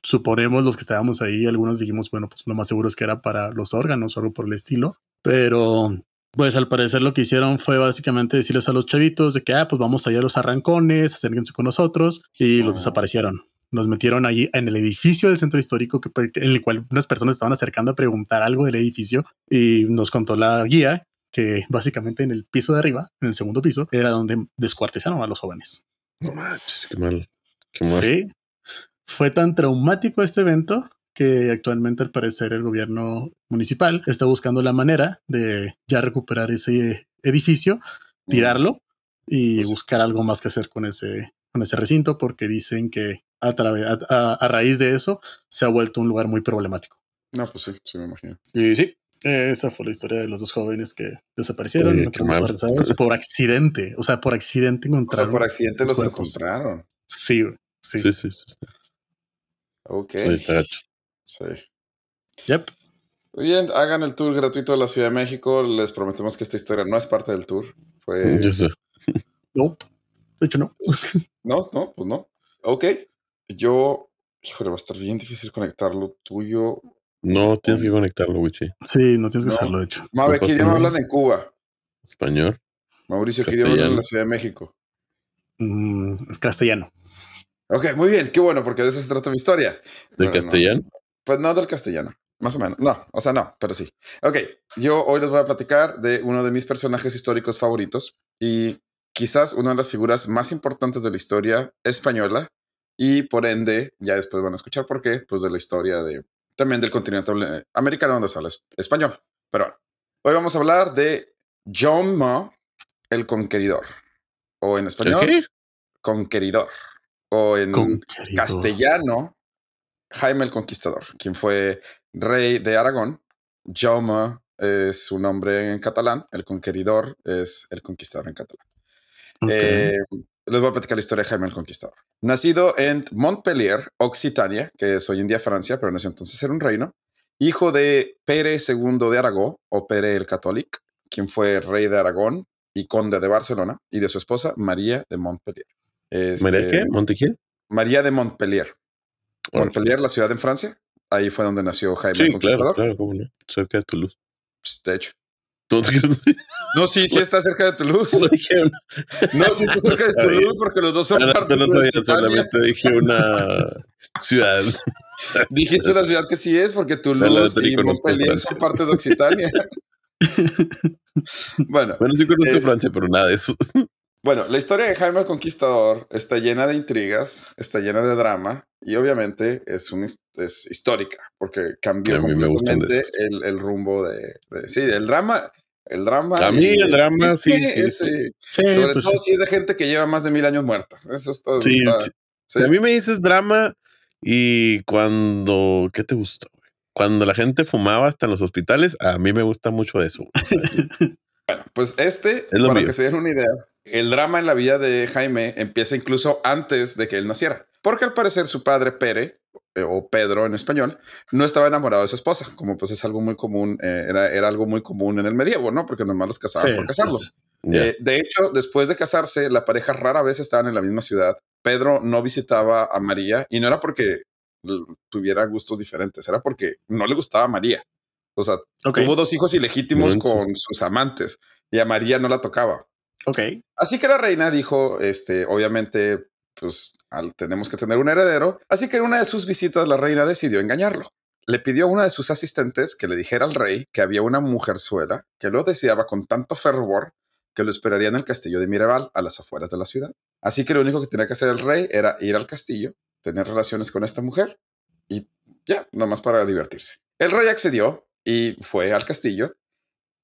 Suponemos los que estábamos ahí, algunos dijimos, bueno, pues lo más seguro es que era para los órganos o algo por el estilo. Pero pues al parecer lo que hicieron fue básicamente decirles a los chavitos de que, ah, pues vamos allá a los arrancones, acérquense con nosotros y los Ah. desaparecieron. Nos metieron allí en el edificio del centro histórico que, en el cual unas personas estaban acercando a preguntar algo del edificio y nos contó la guía que básicamente en el piso de arriba, en el segundo piso, era donde descuartizaron a los jóvenes. No manches, qué mal. Qué mal. Sí. Fue tan traumático este evento que actualmente al parecer el gobierno municipal está buscando la manera de ya recuperar ese edificio, tirarlo y Pues- buscar algo más que hacer con ese, con ese recinto porque dicen que a, a- a raíz de eso se ha vuelto un lugar muy problemático. No, pues sí, sí me imagino. Y sí, Esa fue la historia de los dos jóvenes que desaparecieron Oye, no por accidente. O sea, por accidente O sea, encontraron. por accidente los encontraron. Sí, sí. Sí, sí, sí. sí. Ok. Ahí está. Sí. Yep. Muy bien, hagan el tour gratuito de la Ciudad de México. Les prometemos que esta historia no es parte del tour. Fue. Yo sé. Nope. De hecho, no. No, no, pues no. Ok. Yo. Híjole, va a estar bien difícil conectar lo tuyo. No tienes que conectarlo, güey, sí. Sí, no tienes que No. hacerlo, de hecho. Mabe, No ¿qué idioma hablan en Cuba? Español. Mauricio, ¿qué idioma hablan en la Ciudad de México? Mm, es castellano. Ok, muy bien, qué bueno, porque de eso se trata mi historia. ¿De Bueno, no. castellano? Pues no del castellano, más o menos. No, o sea, no, pero sí. Ok, yo hoy les voy a platicar de uno de mis personajes históricos favoritos y quizás una de las figuras más importantes de la historia española y por ende, ya después van a escuchar por qué, pues de la historia de también del continente americano donde se habla es- español. Pero bueno, hoy vamos a hablar de John Ma, el conqueridor, o en español, ¿Qué? conqueridor, o en castellano, Jaime el Conquistador, quien fue rey de Aragón. Jaume es su nombre en catalán, el conqueridor es el conquistador en catalán. Eh, les voy a platicar la historia de Jaime el Conquistador. Nacido en Montpellier, Occitania, que es hoy en día Francia, pero en ese entonces era un reino, hijo de Pere II de Aragón, o Pere el Católico, quien fue rey de Aragón y conde de Barcelona, y de su esposa María de Montpellier. ¿María Este, qué? ¿Montequiel? María de Montpellier. Montpellier, la ciudad en Francia. Ahí fue donde nació Jaime Sí, el claro, Conquistador. claro, cómo no. Cerca de Toulouse. De hecho. No, sí, sí está cerca de Toulouse. No sí está cerca de Toulouse porque los dos son no, partes no de sabía, Occitania. solamente dije una ciudad. Dijiste la ciudad que sí es porque Toulouse de y Montpellier son parte de Occitania. bueno, Bueno, sí conozco Francia, pero nada de eso. Bueno, la historia de Jaime el Conquistador está llena de intrigas, está llena de drama y obviamente es, un, es histórica porque cambió completamente el, el rumbo de, de- Sí, el drama. El drama. A mí el drama, sí, sí, eh, Sí, Sobre pues, todo si es de gente que lleva más de mil años muerta. Eso es todo. Sí, está-. A mí me dices drama y cuando. ¿Qué te güey? Cuando la gente fumaba hasta en los hospitales, a mí me gusta mucho eso. güey. Pues este, Es lo para mío. que se den una idea, el drama en la vida de Jaime empieza incluso antes de que él naciera. Porque al parecer su padre, Pere, eh, o Pedro en español, no estaba enamorado de su esposa, como pues es algo muy común, eh, era, era algo muy común en el medievo, ¿no? Porque nomás los casaban Sí, por casarlos. Eh, de hecho, después de casarse, la pareja rara vez estaban en la misma ciudad. Pedro no visitaba a María y no era porque tuviera gustos diferentes, era porque no le gustaba a María. O sea, tuvo dos hijos ilegítimos con sus amantes y a María no la tocaba. Ok. Así que la reina dijo, este, obviamente, pues al- tenemos que tener un heredero. Así que en una de sus visitas la reina decidió engañarlo. Le pidió a una de sus asistentes que le dijera al rey que había una mujerzuela que lo deseaba con tanto fervor que lo esperaría en el castillo de Mirabal, a las afueras de la ciudad. Así que lo único que tenía que hacer el rey era ir al castillo, tener relaciones con esta mujer y ya, nomás para divertirse. El rey accedió y fue al castillo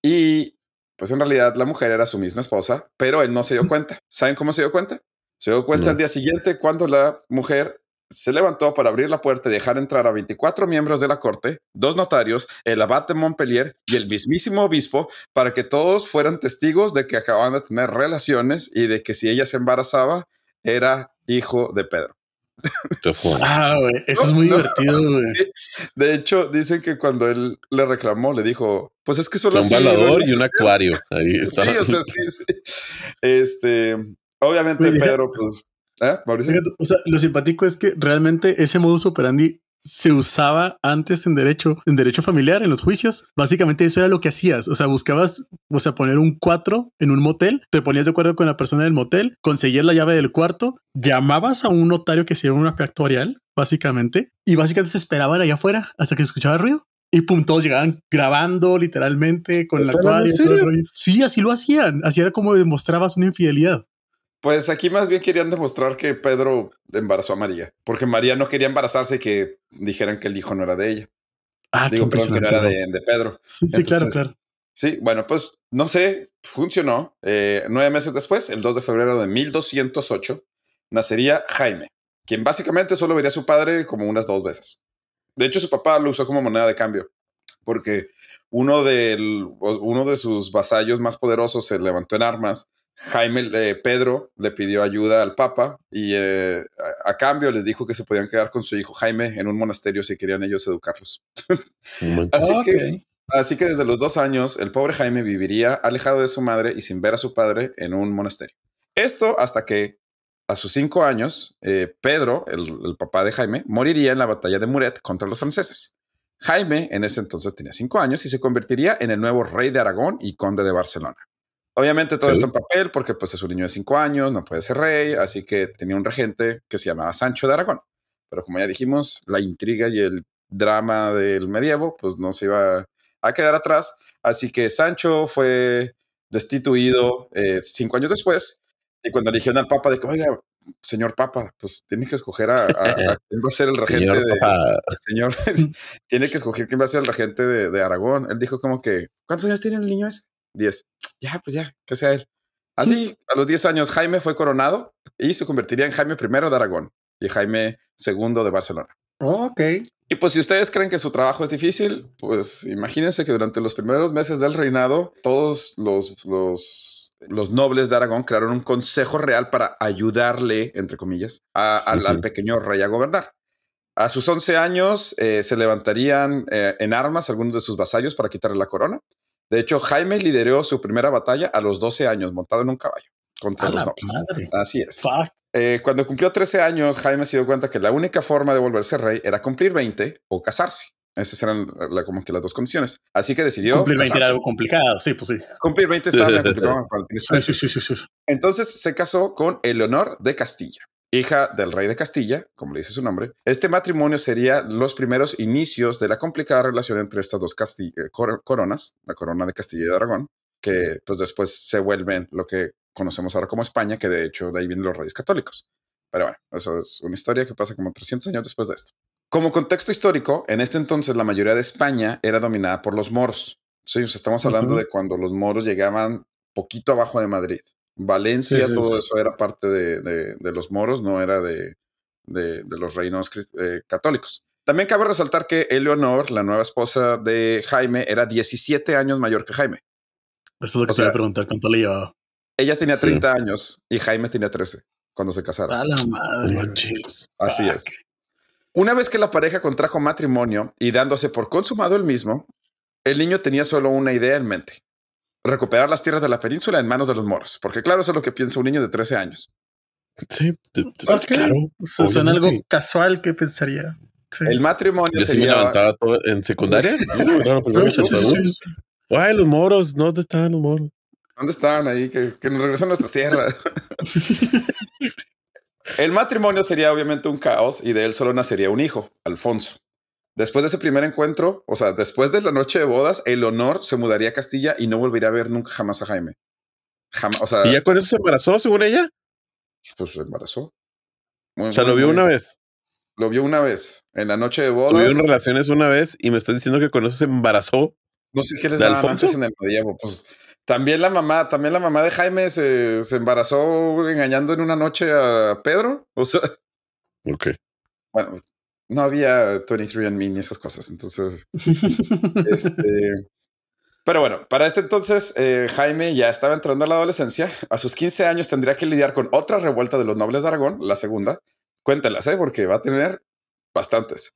y pues en realidad la mujer era su misma esposa, pero él no se dio cuenta. ¿Saben cómo se dio cuenta? Se dio cuenta No. al día siguiente cuando la mujer se levantó para abrir la puerta y dejar entrar a 24 miembros de la corte, dos notarios, el abad de Montpellier y el mismísimo obispo, para que todos fueran testigos de que acababan de tener relaciones y de que si ella se embarazaba era hijo de Pedro. Ah, güey. Eso No, es muy no. divertido, güey. De hecho, dicen que cuando él le reclamó, le dijo, pues es que solo un balador y un hacer". acuario. Ahí está. Sí, o sea, sí, sí. Este, obviamente, Pedro, pues, ¿eh, Mauricio? Fíjate, o sea, lo simpático es que realmente ese modus operandi se usaba antes en derecho, en derecho familiar, en los juicios. Básicamente eso era lo que hacías. O sea, buscabas, o sea, poner un 4 en un motel, te ponías de acuerdo con la persona del motel, conseguías la llave del cuarto, llamabas a un notario que hiciera una factorial, básicamente, y básicamente se esperaban allá afuera hasta que se escuchaba ruido. Y pum, todos llegaban grabando literalmente con la rollo. Sí, así lo hacían. Así era como demostrabas una infidelidad. Pues aquí más bien querían demostrar que Pedro embarazó a María, porque María no quería embarazarse y que dijeran que el hijo no era de ella. Ah, Digo, que no era de, de Pedro. Sí, sí, claro, Entonces, claro. Sí, bueno, pues no sé, funcionó. Eh, nueve meses después, el 2 de febrero de 1208, nacería Jaime, quien básicamente solo vería a su padre como unas dos veces. De hecho, su papá lo usó como moneda de cambio, porque uno de, uno de sus vasallos más poderosos se levantó en armas. Jaime, eh, Pedro le pidió ayuda al Papa y eh, a, cambio les dijo que se podían quedar con su hijo Jaime en un monasterio si querían ellos educarlos. así, que, así que desde los dos años el pobre Jaime viviría alejado de su madre y sin ver a su padre en un monasterio. Esto hasta que a sus cinco años, eh, Pedro, el, el, papá de Jaime, moriría en la batalla de Muret contra los franceses. Jaime en ese entonces tenía cinco años y se convertiría en el nuevo rey de Aragón y conde de Barcelona. Obviamente todo esto en papel porque pues es un niño de cinco años, no puede ser rey, así que tenía un regente que se llamaba Sancho de Aragón. Pero como ya dijimos, la intriga y el drama del medievo pues no se iba a quedar atrás, así que Sancho fue destituido eh, cinco años después y cuando eligieron al Papa de que, oiga, señor Papa, pues tiene que escoger a, quién va a ser el regente señor de. Señor, tiene que escoger quién va a ser el regente de, Aragón. Él dijo como que, ¿cuántos años tiene el niño ese? Diez. Ya, pues ya, que sea él. Así, a los diez años, Jaime fue coronado y se convertiría en Jaime I de Aragón y Jaime II de Barcelona. ok. Y pues si ustedes creen que su trabajo es difícil, pues imagínense que durante los primeros meses del reinado, todos los, los los nobles de Aragón crearon un consejo real para ayudarle, entre comillas, al, pequeño rey a gobernar. A sus 11 años eh, se levantarían eh, en armas algunos de sus vasallos para quitarle la corona. De hecho, Jaime lideró su primera batalla a los 12 años, montado en un caballo, contra los nobles. Así es. Eh, cuando cumplió 13 años, Jaime se dio cuenta que la única forma de volverse rey era cumplir 20 o casarse. Esas eran como que las dos condiciones. Así que decidió. Cumplir 20 era algo complicado, sí, pues sí. Cumplir 20 estaba complicado. sí, sí, sí, Entonces se casó con Eleonor de Castilla, hija del rey de Castilla, como le dice su nombre. Este matrimonio sería los primeros inicios de la complicada relación entre estas dos eh, coronas, la corona de Castilla y de Aragón, que pues después se vuelven lo que conocemos ahora como España, que de hecho de ahí vienen los reyes católicos. Pero bueno, eso es una historia que pasa como 300 años después de esto. Como contexto histórico, en este entonces la mayoría de España era dominada por los moros. Sí, estamos hablando de cuando los moros llegaban poquito abajo de Madrid. Valencia, todo eso era parte de, los moros, no era de, los reinos eh, católicos. También cabe resaltar que Eleonor, la nueva esposa de Jaime, era 17 años mayor que Jaime. Eso es lo que se iba a preguntar, ¿cuánto le llevaba? Ella tenía 30 años y Jaime tenía 13 cuando se casaron. A la madre. Así es. Una vez que la pareja contrajo matrimonio y dándose por consumado el mismo, el niño tenía solo una idea en mente. Recuperar las tierras de la península en manos de los moros. Porque claro, eso es lo que piensa un niño de 13 años. Sí, claro. suena algo casual que pensaría. El matrimonio sería... en secundaria? Ay, los moros, ¿dónde están los moros? ¿Dónde están ahí? Que, que nos regresan nuestras tierras. El matrimonio sería obviamente un caos y de él solo nacería un hijo, Alfonso. Después de ese primer encuentro, o sea, después de la noche de bodas, el honor se mudaría a Castilla y no volvería a ver nunca jamás a Jaime. Jamás, o sea, ¿Y ya con eso se embarazó, según ella? Pues se embarazó. o sea, lo vio una vez. Lo vio una vez, en la noche de bodas. Tuvieron relaciones una vez y me estás diciendo que con eso se embarazó. No sé qué les daban antes en el medievo. Pues también la mamá, también la mamá de Jaime se, embarazó engañando en una noche a Pedro. O sea. Ok. Bueno, no había 23 and Me ni esas cosas. Entonces. este. Pero bueno, para este entonces eh, Jaime ya estaba entrando a la adolescencia. A sus 15 años tendría que lidiar con otra revuelta de los nobles de Aragón, la segunda. Cuéntelas, ¿eh? porque va a tener bastantes.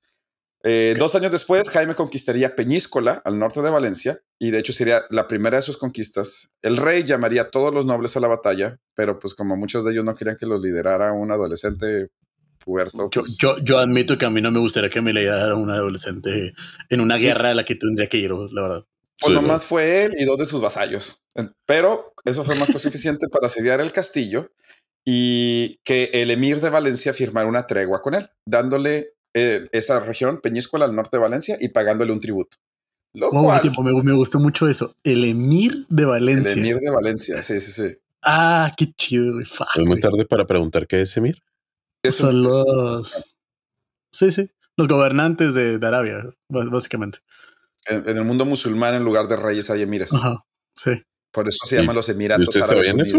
Eh, dos años después, Jaime conquistaría Peñíscola, al norte de Valencia, y de hecho sería la primera de sus conquistas. El rey llamaría a todos los nobles a la batalla, pero pues como muchos de ellos no querían que los liderara un adolescente puerto. Yo, pues yo, admito que a mí no me gustaría que me liderara un adolescente en una guerra a la que tendría que ir, la verdad. Pues nomás fue él y dos de sus vasallos. Pero eso fue más que suficiente para asediar el castillo y que el emir de Valencia firmara una tregua con él, dándole eh, esa región, Peñíscola, al norte de Valencia, y pagándole un tributo. Lo tiempo, me, gustó mucho eso. El emir de Valencia. El emir de Valencia, sí, sí, sí. Ah, qué chido, Es muy tarde para preguntar qué es emir. Son los. Sí, sí. Los gobernantes de, Arabia, básicamente. En, el mundo musulmán, en lugar de reyes, hay emires. Ajá, sí. Por eso se llaman los Emiratos Árabes eso?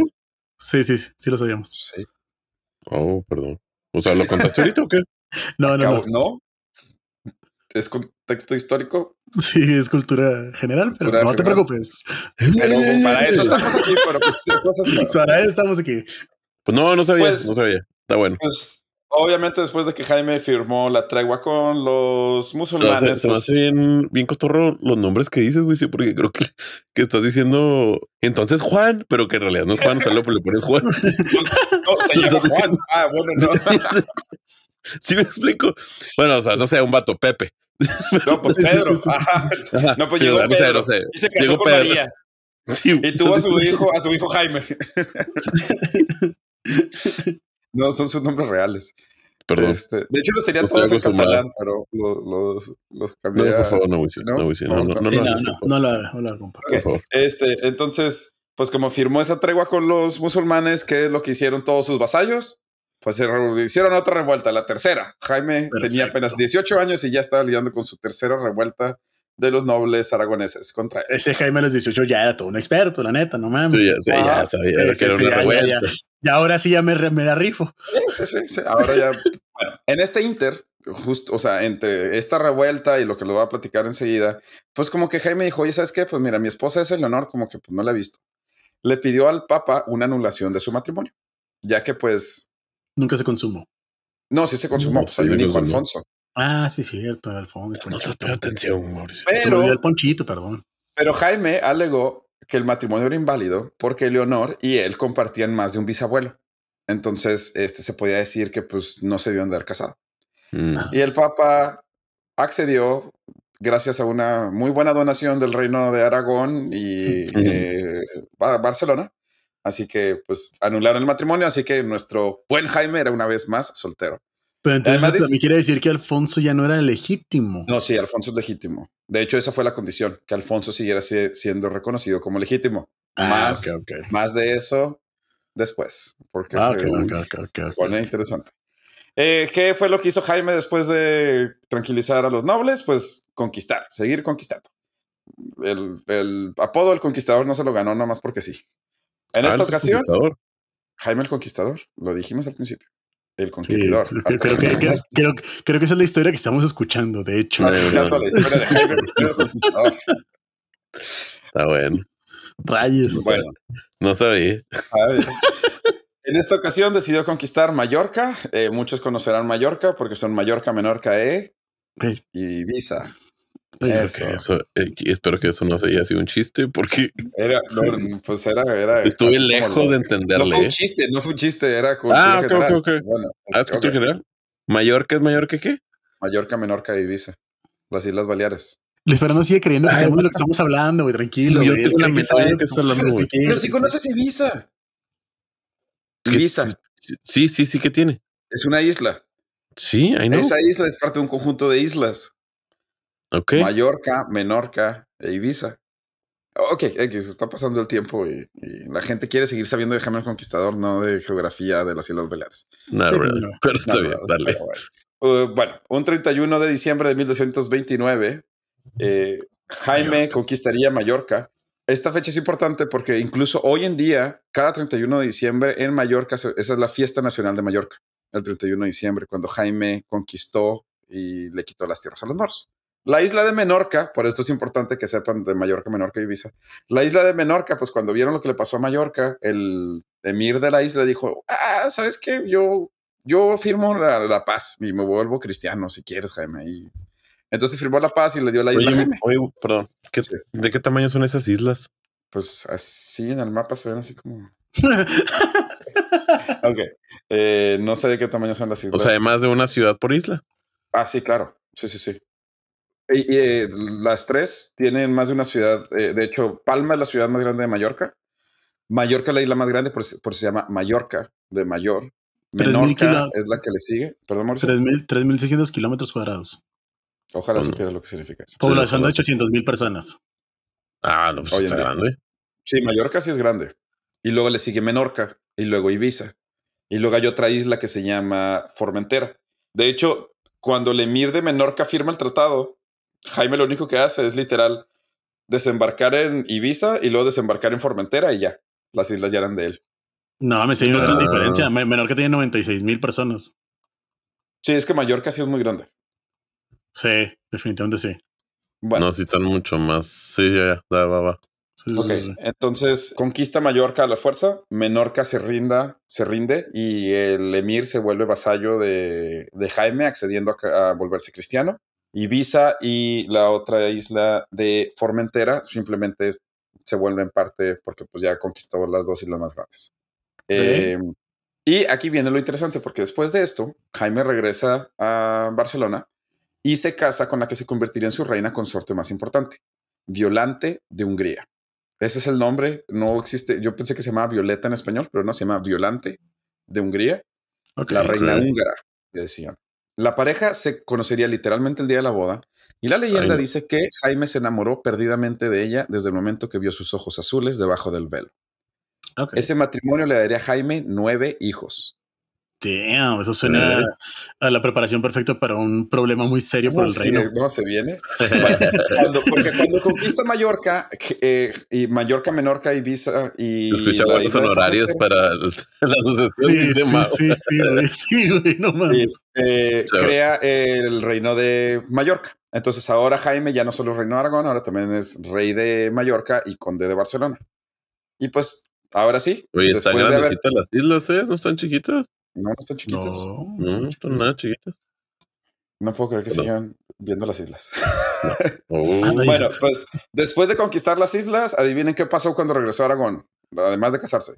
Sí, sí, sí, lo sabíamos. Sí. Oh, perdón. O sea, ¿lo contaste ahorita o qué? No, no, no. es contexto histórico. Sí, es cultura general, pero no te preocupes. Pero para eso estamos aquí, pero. Para eso estamos aquí. Pues no, no sabía, Pues- no sabía. Está bueno. Pues, obviamente después de que Jaime firmó la tregua con los musulmanes, se pues, hace bien, bien cotorro los nombres que dices, güey, sí, porque creo que, que estás diciendo entonces Juan, pero que en realidad no es Juan, solo le pones Juan. no, se llama Juan. Ah, bueno, no. ¿Sí me explico? Bueno, o sea, no sé, un vato, Pepe. No, pues Pedro. Ajá. Ajá, No, pues sí, llegó sé, Pedro. no sé. Y se casó Llegó con Pedro. María. Sí, Y tuvo a su hijo, a su hijo Jaime. No, son sus nombres reales. Perdón. Este, de hecho, los tenía No todos en catalán, pero los, los, los No, cambié. a- por favor, no, Wisin. ¿no? No, Wisin, no, no, no, Sí, no, no, no lo haga, no por favor. Este, entonces, pues como firmó esa tregua con los musulmanes, ¿qué es lo que hicieron todos sus vasallos? Pues se hicieron otra revuelta, la tercera. Jaime tenía Perfecto. apenas 18 años y ya estaba lidiando con su tercera revuelta de los nobles aragoneses contra él. Ese Jaime a los 18 ya era todo un experto, la neta, no mames. Sí, ya, sí, ya sabía sí, que era sí, una ya, ya, revuelta. ya. Y ahora sí ya me, me la rifo. Sí, sí, sí. Ahora ya. bueno, en este Inter, justo, o sea, entre esta revuelta y lo que lo voy a platicar enseguida, pues como que Jaime dijo, oye, ¿sabes qué? Pues mira, mi esposa es Eleonor, como que pues no la he visto. Le pidió al Papa una anulación de su matrimonio, ya que pues, Nunca se consumó. no, sí se consumó, No, pues hay un hijo. Alfonso. Ah, sí, cierto, era Alfonso. No te atención, Mauricio. Se me Pero, el ponchito, perdón. pero Jaime alegó que el matrimonio era inválido porque Leonor y él compartían más de un bisabuelo. Entonces, este se podía decir que pues no se debían de haber casado. Y el Papa accedió gracias a una muy buena donación del Reino de Aragón y eh, Bar- Barcelona. Así que pues anularon el matrimonio, así que nuestro buen Jaime era una vez más soltero. Pero entonces Además también quiere decir que Alfonso ya no era legítimo. No, sí, Alfonso es legítimo. De hecho, esa fue la condición, que Alfonso siguiera si- siendo reconocido como legítimo. Ah, más, más de eso después, porque Ah, se pone interesante. Eh, ¿Qué fue lo que hizo Jaime después de tranquilizar a los nobles? Pues conquistar, seguir conquistando. El, el apodo del conquistador no se lo ganó nomás porque sí. En Ah, esta ocasión. Jaime el Conquistador, lo dijimos al principio. El Sí, conquistador. creo, que- creo que, que- creo, creo que esa es la historia que estamos escuchando, de hecho. Escuchando la historia de Jaime el Conquistador. Está bueno. Rayos. Bueno, No sabía. En esta ocasión decidió conquistar Mallorca. Eh, muchos conocerán Mallorca porque son Mallorca, Menorca, E y Ibiza. Eso. Que eso, eh, espero que eso no haya sido un chiste, porque Era, no, pues era, era estuve lejos lo- de No entenderle. fue un ¿eh? chiste, no fue un chiste, era cultura Ah, ok, general. ok, ok. Bueno, Ah, ¿es cultura general? ¿Mallorca es Mallorca qué? Mallorca, Menorca y Ibiza. Las Islas Baleares. Luis Fernando sigue creyendo que Ay, sabemos de lo que estamos hablando, güey. Tranquilo. Sí, yo tengo la que que está hablando, güey. Pero si conoces Ibiza. Que- Ibiza Sí, sí, sí que tiene. es una isla. Sí, ahí no. Esa isla es parte de un conjunto de islas. Ok. Mallorca, Menorca e Ibiza. Ok, ok, se está pasando el tiempo y, y la gente quiere seguir sabiendo de Jaime el Conquistador, no de geografía de las Islas Baleares. No, Sí, really. no. Pero está No, bien, no, dale. pero bueno. Uh, bueno, un 31 de diciembre de 1229, eh, Jaime conquistaría Mallorca. Esta fecha es importante porque incluso hoy en día, cada 31 de diciembre en Mallorca, esa es la fiesta nacional de Mallorca, el 31 de diciembre, cuando Jaime conquistó y le quitó las tierras a los moros. La isla de Menorca, por esto es importante que sepan de Mallorca, Menorca y Ibiza. La isla de Menorca, pues cuando vieron lo que le pasó a Mallorca, el emir de la isla dijo, ah, ¿sabes qué? Yo yo firmo la, la paz y me vuelvo cristiano si quieres, Jaime. Y entonces firmó la paz y le dio la isla Oye, Jaime. oye, perdón. ¿qué- Sí. ¿De qué tamaño son esas islas? Pues así en el mapa se ven así como. Ok. Eh, no sé de qué tamaño son las O islas. sea, hay más de una ciudad por isla. Ah, sí, claro. Sí, sí, sí. Y, y, eh, las tres tienen más de una ciudad. eh, de hecho, Palma es la ciudad más grande de Mallorca. Mallorca es la isla más grande por, por se llama Mallorca, de mayor. 3.000 Menorca es la que le sigue. Perdón, Mauricio. 3.000 3.600 kilómetros cuadrados. Ojalá Bueno. supiera lo que significa eso. Población de ojalá. 800 mil personas. Ah, no, pues está grande. Sí, Mallorca sí es grande. Y luego le sigue Menorca y luego Ibiza. Y luego hay otra isla que se llama Formentera. De hecho, cuando el emir de Menorca firma el tratado, Jaime lo único que hace es literal desembarcar en Ibiza y luego desembarcar en Formentera y ya. Las islas ya eran de él. No, me hay otra Ah. diferencia. Me- Menor que tiene 96 mil personas. Sí, es que Mallorca sí es muy grande. Sí, definitivamente sí. Bueno, No, sí están mucho más. Sí, ya, ya, va, va. Sí, ok. sí, sí. Entonces conquista Mallorca a la fuerza. Menorca se rinda, se rinde y el emir se vuelve vasallo de, de Jaime, accediendo a volverse cristiano. Ibiza y la otra isla de Formentera simplemente es- se vuelven parte porque pues ya conquistó las dos islas más grandes. Eh, y aquí viene lo interesante porque después de esto, Jaime regresa a Barcelona y se casa con la que se convertiría en su reina consorte más importante, Violante de Hungría. Ese es el nombre, no existe, yo pensé que se llamaba Violeta en español, pero no, se llama Violante de Hungría, la reina húngara, le decían. La pareja se conocería literalmente el día de la boda y la leyenda Ay, dice que Jaime se enamoró perdidamente de ella desde el momento que vio sus ojos azules debajo del velo. Ese matrimonio le daría a Jaime nueve hijos. Damn, eso suena Eh. a la preparación perfecta para un problema muy serio por ¿Cómo el reino. ¿Cómo se viene? Cuando- porque cuando conquista Mallorca, eh, y Mallorca, Menorca, Ibiza y. Escuchaba la los isla de honorarios para la sucesión. Sí, sí, Mau. sí, sí, güey. Sí, güey, no mames. eh, Chao. crea el reino de Mallorca. Entonces ahora Jaime ya no solo es reino de Aragón, ahora también es rey de Mallorca y conde de Barcelona. Y pues ahora sí, Oye, están después de haber. grandecitas las islas, ¿eh? ¿No están chiquitas? No, no están chiquitos. No, No, no están nada chiquitas. No puedo creer que sigan viendo las islas. Oh, Bueno, pues después de conquistar las islas, adivinen qué pasó cuando regresó a Aragón, además de casarse.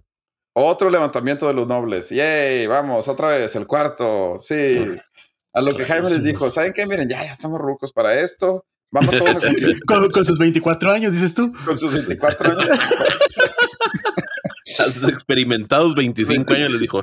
Otro levantamiento de los nobles. ¡Yay! Vamos, otra vez, el cuarto. Sí. A lo que Jaime les dijo, ¿saben qué? Miren, ya, ya estamos rucos para esto. Vamos todos a conquistar Con, con sus 24 años, dices tú. con sus 24 años. a sus experimentados 25 años les dijo,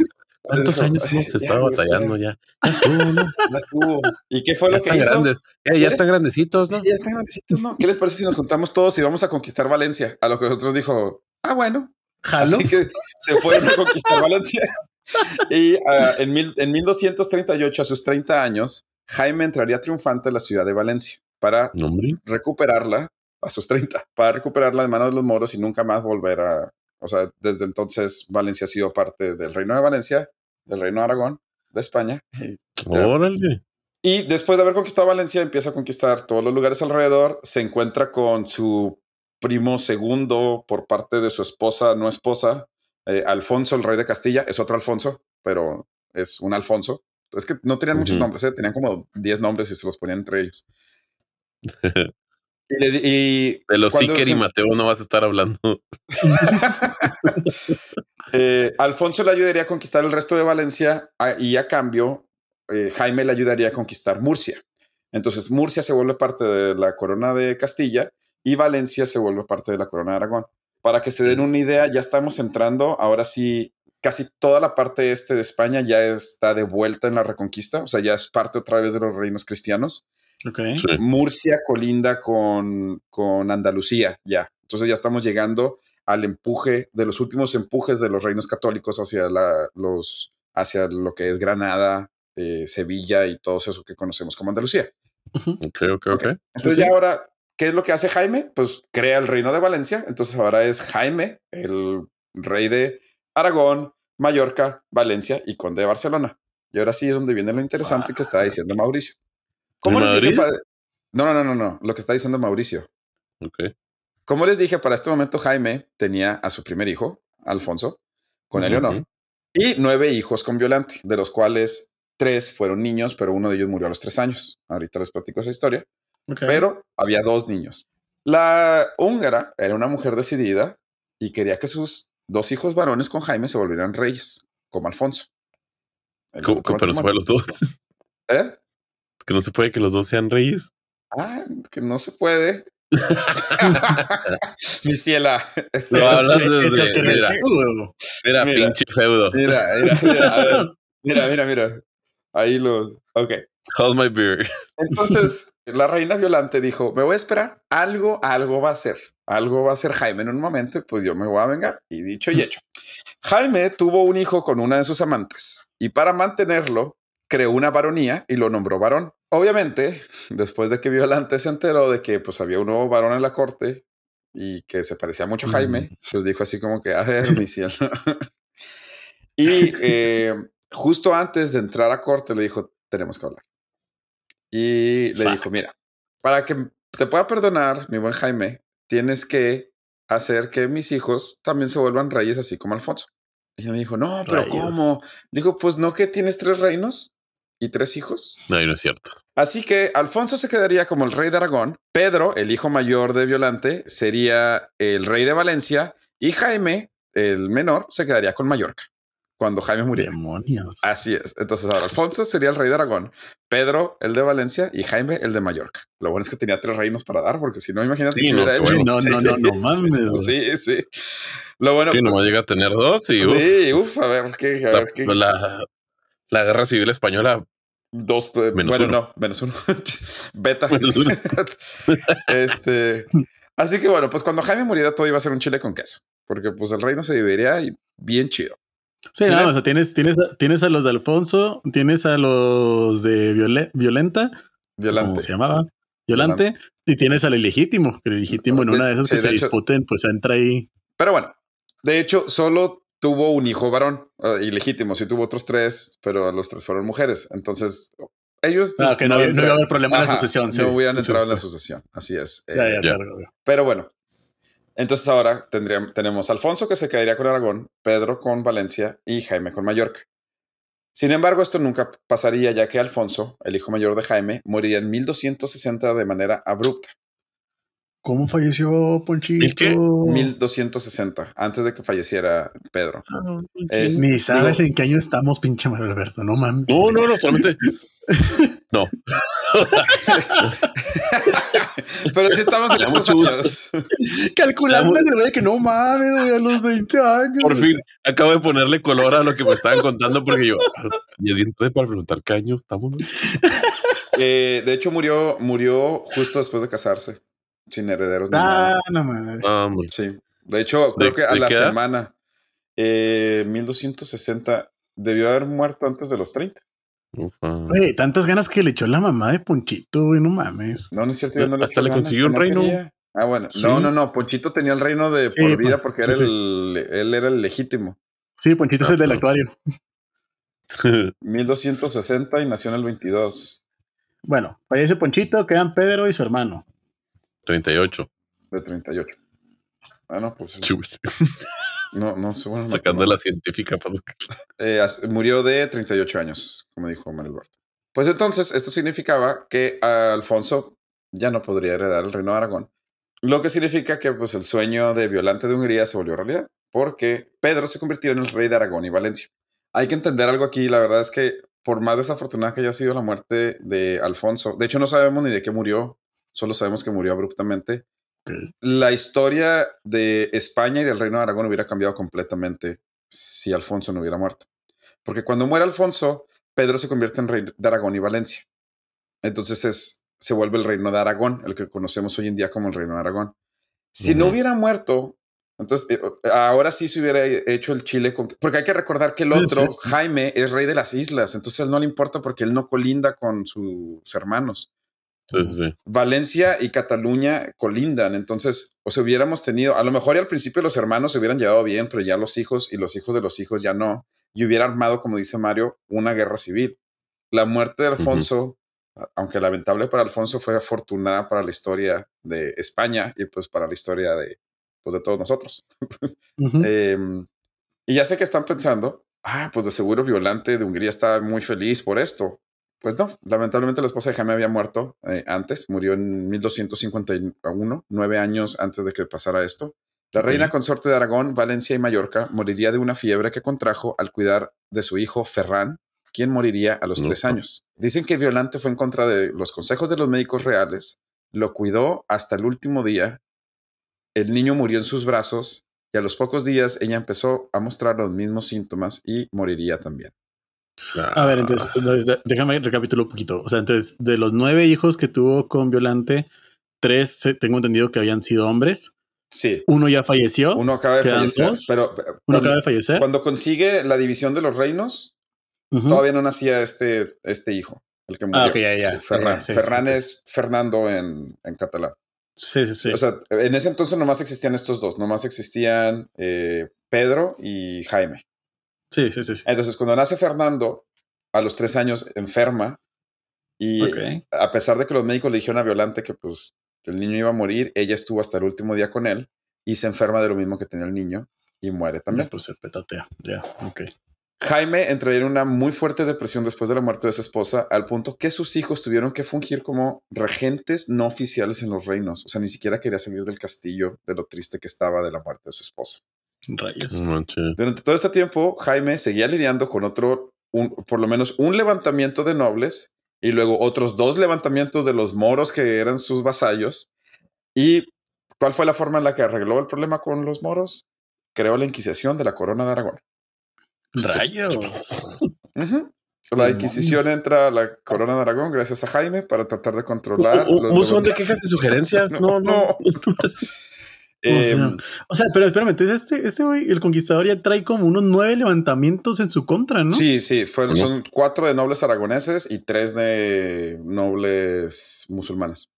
¿cuántos años hemos "Ya, estado batallando ya? Ya estuvo, ¿no? Ya estuvo. ¿Y qué fue Ya lo que hizo? grandes. Eh, ya están grandecitos, ¿no? Ya están grandecitos, ¿no? ¿Qué les parece si nos juntamos todos y vamos a conquistar Valencia? A lo que nosotros dijo, ah, bueno, Jalo. Así que se fue a conquistar Valencia. Y ah, en, mil- en 1238, a sus 30 años, Jaime entraría triunfante a la ciudad de Valencia para recuperarla a sus 30, para recuperarla de manos de los moros y nunca más volver a... O sea, desde entonces Valencia ha sido parte del reino de Valencia, del reino de Aragón, de España. Y, Órale. y después de haber conquistado Valencia, empieza a conquistar todos los lugares alrededor, se encuentra con su primo segundo por parte de su esposa, no esposa, eh, Alfonso, el rey de Castilla, es otro Alfonso, pero es un Alfonso. Es que no tenían muchos nombres, eh, tenían como 10 nombres y se los ponían entre ellos. y le y De los Iker y se- Mateo no vas a estar hablando. eh, Alfonso le ayudaría a conquistar el resto de Valencia a- y a cambio eh, Jaime le ayudaría a conquistar Murcia. Entonces Murcia se vuelve parte de la corona de Castilla y Valencia se vuelve parte de la corona de Aragón. Para que se den una idea, ya estamos entrando, ahora sí, casi toda la parte este de España ya está de vuelta en la reconquista, o sea, ya es parte otra vez de los reinos cristianos. Ok. Sí. Murcia colinda con, con Andalucía ya. Entonces ya estamos llegando al empuje de los últimos empujes de los reinos católicos hacia, la, los, hacia lo que es Granada, eh, Sevilla y todo eso que conocemos como Andalucía. Ok, ok, ok. Entonces Sí, ya ahora, ¿qué es lo que hace Jaime? Pues crea el reino de Valencia. Entonces ahora es Jaime, el rey de Aragón, Mallorca, Valencia y conde de Barcelona. Y ahora sí es donde viene lo interesante que está diciendo Mauricio. ¿Cómo ¿De les dije? Madrid? para- No, no, no, no, no. Lo que está diciendo Mauricio. Ok. Como les dije, para este momento Jaime tenía a su primer hijo, Alfonso, con Eleonor, Ujú. y nueve hijos con Violante, de los cuales tres fueron niños, pero uno de ellos murió a los tres años. Ahorita les platico esa historia, pero había dos niños. La húngara era una mujer decidida y quería que sus dos hijos varones con Jaime se volvieran reyes, como Alfonso. El ¿Cómo- pero se fue a los dos. ¿Eh? Que no se puede que los dos sean reyes. Ah, que no se puede. Mi ciela. Lo hablas Eso desde. quiere Mira, mira, Mira. pinche feudo. Mira, mira, mira, a ver. mira, mira, mira. Ahí lo. Ok. Hold my beer. Entonces, la reina Violante dijo: Me voy a esperar. Algo, algo va a ser. Algo va a ser Jaime en un momento. Pues yo me voy a vengar. Y dicho y hecho. Jaime tuvo un hijo con una de sus amantes. Y para mantenerlo, creó una varonía y lo nombró varón. Obviamente, después de que Violante se enteró de que pues había un nuevo varón en la corte y que se parecía mucho a Jaime, pues dijo así como que, a ver, mi cielo. y eh, justo antes de entrar a corte le dijo, tenemos que hablar. y le Fuck. dijo, mira, para que te pueda perdonar, mi buen Jaime, tienes que hacer que mis hijos también se vuelvan reyes así como Alfonso. Y me dijo, no, pero. ¿cómo? Le dijo, pues no que tienes tres reinos y tres hijos. No, no es cierto. Así que Alfonso se quedaría como el rey de Aragón, Pedro, el hijo mayor de Violante, sería el rey de Valencia y Jaime, el menor, se quedaría con Mallorca cuando Jaime muriera. Demonios. Así es. Entonces ahora Alfonso sería el rey de Aragón, Pedro el de Valencia y Jaime el de Mallorca. Lo bueno es que tenía tres reinos para dar, porque si no, imagínate Sí, que no, no, no, no, no mames. Sí, sí. Lo bueno. Que nomás llega a tener dos y uf, sí, uf, a ver qué, a la, ver qué. la- la guerra civil española. Dos, eh, Menos bueno, uno. no, menos uno. Beta. Menos uno. este. Así que bueno, pues cuando Jaime muriera todo iba a ser un chile con queso, porque pues el reino se dividiría y bien chido. Sí, Sí, no, la- o sea, tienes, tienes, a- tienes a los de Alfonso, tienes a los de Viole- Violenta, ¿cómo Violante. se llamaba? Violante, y tienes al ilegítimo, que el ilegítimo en De- una de esas sí, que se hecho- disputen, pues entra ahí. Pero bueno, de hecho, solo tuvo un hijo varón eh, ilegítimo. Sí tuvo otros tres, pero los tres fueron mujeres. Entonces, ellos. pues, Ah, que no, había- no entra- iba a haber problema en la sucesión. sí. No hubieran Sí, entrado en la sucesión. Así es. Ya, Eh, ya, claro. Pero bueno. Entonces ahora tendríamos, tenemos Alfonso que se quedaría con Aragón, Pedro con Valencia y Jaime con Mallorca. Sin embargo, esto nunca pasaría ya que Alfonso, el hijo mayor de Jaime, moriría en 1260 de manera abrupta. ¿Cómo falleció Ponchito? ¿El qué? 1260, antes de que falleciera Pedro. Es- Ni sabes digo- en qué año estamos, pinche Mario Alberto, no mames. No, no, no, solamente. No, Pero sí estamos en esos años. Calculando el güey que no mames, güey, a los 20 años. por fin acabo de ponerle color a lo que me estaban contando porque yo. Y es para preguntar qué año estamos. Eh, de hecho, murió, murió justo después de casarse, sin herederos. ni nada. Ah, no mames. Ah, hombre. Sí. De hecho, creo ¿De- que a la edad? semana, eh, 1260, debió haber muerto antes de los 30. Ufa. Güey, tantas ganas que le echó la mamá de Ponchito, güey, no mames. No, no es cierto. ya no Hasta echó le consiguió un no reino. quería. Ah, bueno. Sí. No, no, no. Ponchito tenía el reino de Sí, por vida pues, porque sí, era sí. el, él era el legítimo. Sí, Ponchito es el del actuario. 1260 y nació en el 22 Bueno, fallece Ponchito, quedan Pedro y su hermano. 38. de 38. Ah, no, pues Chubis. no, no, bueno, no, Sacando no. la científica. pues, Eh, murió de 38 años, como dijo Manuel Alberto. Pues entonces, esto significaba que Alfonso ya no podría heredar el reino de Aragón, lo que significa que pues, el sueño de Violante de Hungría se volvió realidad, porque Pedro se convirtió en el rey de Aragón y Valencia. Hay que entender algo aquí, la verdad es que por más desafortunada que haya sido la muerte de Alfonso, de hecho no sabemos ni de qué murió, solo sabemos que murió abruptamente. La historia de España y del reino de Aragón hubiera cambiado completamente si Alfonso no hubiera muerto. Porque cuando muere Alfonso, Pedro se convierte en rey de Aragón y Valencia. Entonces es, se vuelve el reino de Aragón, el que conocemos hoy en día como el reino de Aragón. Si no hubiera muerto, entonces eh, ahora sí se hubiera hecho el Chile con... Porque hay que recordar que el Sí, otro, sí, sí. Jaime, es rey de las islas, entonces a él no le importa porque él no colinda con sus hermanos. Sí, sí, sí. Valencia y Cataluña colindan. Entonces, o sea, hubiéramos tenido, a lo mejor y al principio los hermanos se hubieran llevado bien, pero ya los hijos y los hijos de los hijos ya no. Y hubiera armado, como dice Mario, una guerra civil. La muerte de Alfonso, aunque lamentable para Alfonso, fue afortunada para la historia de España y pues para la historia de, pues, de todos nosotros. Em, y ya sé que están pensando, ah, pues de seguro Violante de Hungría está muy feliz por esto. Pues no, lamentablemente la esposa de Jaime había muerto eh, antes, murió en 1251, nueve años antes de que pasara esto. La reina consorte de Aragón, Valencia y Mallorca moriría de una fiebre que contrajo al cuidar de su hijo Ferran, quien moriría a los tres años. Dicen que Violante fue en contra de los consejos de los médicos reales, lo cuidó hasta el último día, el niño murió en sus brazos y a los pocos días ella empezó a mostrar los mismos síntomas y moriría también. A ver, entonces, entonces, de- déjame recapitular un poquito. O sea, entonces, de los nueve hijos que tuvo con Violante, tres tengo entendido que habían sido hombres. Sí, Uno ya falleció. uno acaba de ¿Quedan fallecer, dos? pero uno cuando, acaba de fallecer. cuando consigue la división de los reinos, todavía no nacía este, este hijo, el que murió. ok, ya, ya. Sí, Ferran. Ya, sí, Ferran sí. es Fernando en, en catalán. Sí, sí, sí. O sea, en ese entonces nomás existían estos dos, nomás existían eh, Pedro y Jaime. Sí, sí, sí. sí. Entonces, cuando nace Fernando, a los tres años enferma Y a pesar de que los médicos le dijeron a Violante que pues el niño iba a morir, ella estuvo hasta el último día con él y se enferma de lo mismo que tenía el niño y muere también. Pues se petatea. Ya, ok. Jaime entraría en una muy fuerte depresión después de la muerte de su esposa, al punto que sus hijos tuvieron que fungir como regentes no oficiales en los reinos. O sea, ni siquiera quería salir del castillo de lo triste que estaba de la muerte de su esposa. Rayos. Durante todo este tiempo, Jaime seguía lidiando con otro, un- por lo menos un levantamiento de nobles y luego otros dos levantamientos de los moros que eran sus vasallos. ¿Y cuál fue la forma en la que arregló el problema con los moros? Creó la Inquisición de la Corona de Aragón. Rayos. La. Inquisición entra a la Corona de Aragón gracias a Jaime para tratar de controlar. Los de quejas y sugerencias. No, no. Eh, O sea, O sea, pero espérame, entonces este, este güey, el conquistador ya trae como unos nueve levantamientos en su contra, ¿no? Sí, sí, fueron, son cuatro de nobles aragoneses y tres de nobles musulmanes.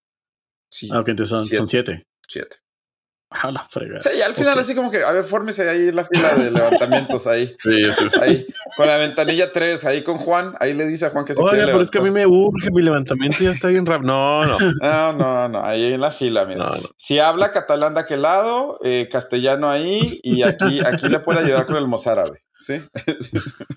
Sí, Ah, ok, entonces son Siete. son siete. siete. A la fregada. Sí, y al final así como que, a ver, fórmese ahí en la fila de levantamientos ahí. Sí, sí, sí. Ahí, con la ventanilla 3, ahí con Juan, ahí le dice a Juan que se Oiga, quiere pero es que a mí me urge, mi levantamiento ya está bien rápido. No, no, No, no, no, ahí en la fila, mira. no, no. Si habla catalán de aquel lado, eh, castellano ahí, y aquí, aquí le puede ayudar con el mozárabe, ¿sí?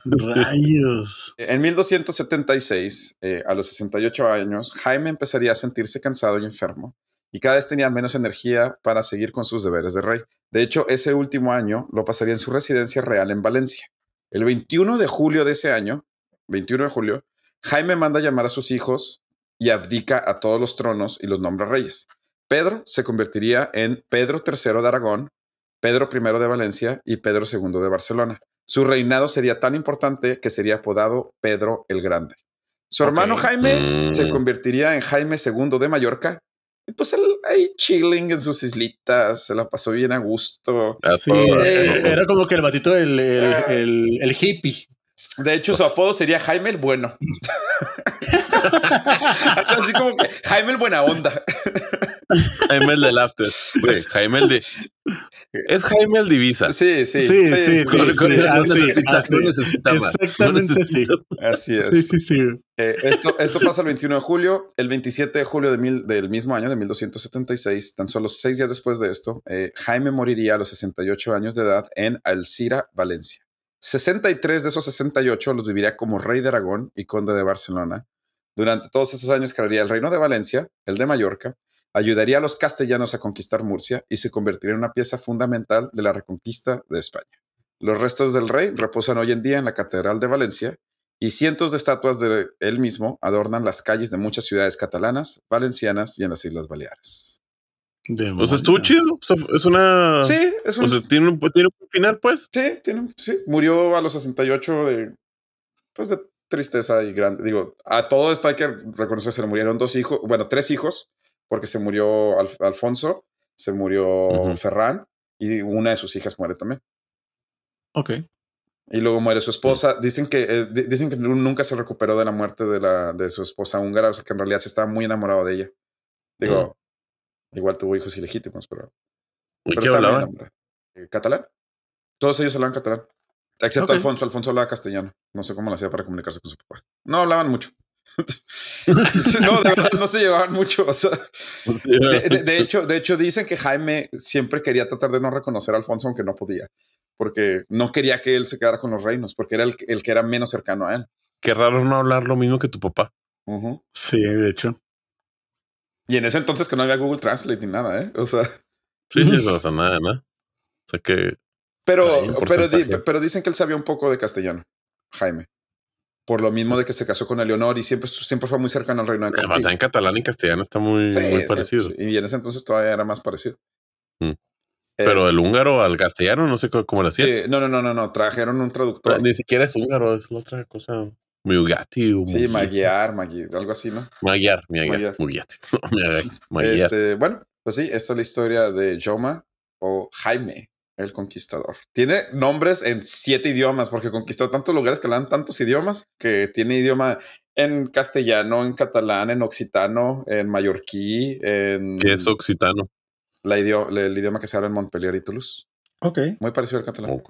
Rayos. En 1276, eh, a los 68 años, Jaime empezaría a sentirse cansado y enfermo, y cada vez tenía menos energía para seguir con sus deberes de rey. De hecho, ese último año lo pasaría en su residencia real en Valencia. El 21 de julio de ese año, 21 de julio, Jaime manda llamar a sus hijos y abdica a todos los tronos y los nombra reyes. Pedro se convertiría en Pedro III de Aragón, Pedro I de Valencia y Pedro II de Barcelona. Su reinado sería tan importante que sería apodado Pedro el Grande. Su hermano Jaime Mm. se convertiría en Jaime II de Mallorca. Y pues él ahí chilling en sus islitas, se la pasó bien a gusto. Sí, todo. eh, era como que el batito el, el, el, el hippie. De hecho, su apodo sería Jaime el Bueno. Así como que Jaime el Buena Onda. Jaime el del after. Güey, Jaime el de. Es Jaime el divisa. Sí, sí. Sí, sí, sí, así, así. Exactamente No Así es. Sí, sí, sí. Eh, esto, esto pasa el 21 de julio. El 27 de julio de mil- del mismo año, de 1276, tan solo seis días después de esto, eh, Jaime moriría a los 68 años de edad en Alcira, Valencia. 63 de esos 68 los viviría como rey de Aragón y conde de Barcelona. Durante todos esos años crearía el reino de Valencia, el de Mallorca, ayudaría a los castellanos a conquistar Murcia y se convertiría en una pieza fundamental de la reconquista de España. Los restos del rey reposan hoy en día en la Catedral de Valencia y cientos de estatuas de él mismo adornan las calles de muchas ciudades catalanas, valencianas y en las Islas Baleares. O sea, estuvo chido. O sea, es una. Sí, es un, O sea, tiene un, tiene un final, pues. sí, tiene- sí, murió a los 68 de, pues de tristeza y grande. Digo, a todo esto hay que reconocer, se le murieron dos hijos, bueno, tres hijos, porque se murió Alf- Alfonso, se murió Ujú. Ferran y una de sus hijas muere también. Ok. Y luego muere su esposa. Dicen que, eh, di- dicen que nunca se recuperó de la muerte de, la, de su esposa húngara, o sea que en realidad se estaba muy enamorado de ella. Digo, igual tuvo hijos ilegítimos, pero. ¿Y pero qué hablaban? Eh, ¿Catalán? Todos ellos hablaban catalán. Excepto. Alfonso. Alfonso hablaba castellano. No sé cómo lo hacía para comunicarse con su papá. No hablaban mucho. No, de verdad, no se llevaban mucho. O sea, de, de- de hecho, de hecho, dicen que Jaime siempre quería tratar de no reconocer a Alfonso, aunque no podía. Porque no quería que él se quedara con los reinos, porque era el, el que era menos cercano a él. Qué raro no hablar lo mismo que tu papá. Sí, de hecho. Y en ese entonces que no había Google Translate ni nada, ¿eh? O sea, Sí, no pasa nada, ¿no? O sea que. pero, di- pero dicen que él sabía un poco de castellano, Jaime. Por lo mismo de que se casó con Eleonor y siempre, siempre fue muy cercano al reino de Castilla. en catalán y castellano está muy, Sí, muy parecido. sí. Y en ese entonces todavía era más parecido. Mm. Eh, Pero del húngaro al castellano, no sé cómo, lo hacía. eh, no, no, no, no, no. Trajeron un traductor. Ni siquiera es húngaro, es la otra cosa. Mugati o Sí, Magyar, Magyar, algo así, ¿no? Magyar, Magyar, Magyar. Este, bueno, pues sí, esta es la historia de Joma o Jaime, el conquistador. Tiene nombres en siete idiomas porque conquistó tantos lugares que hablan tantos idiomas que tiene idioma en castellano, en catalán, en occitano, en mallorquí, en Que es occitano. la el idioma que se habla en Montpellier y Toulouse. Ok. Muy parecido al catalán. Ok.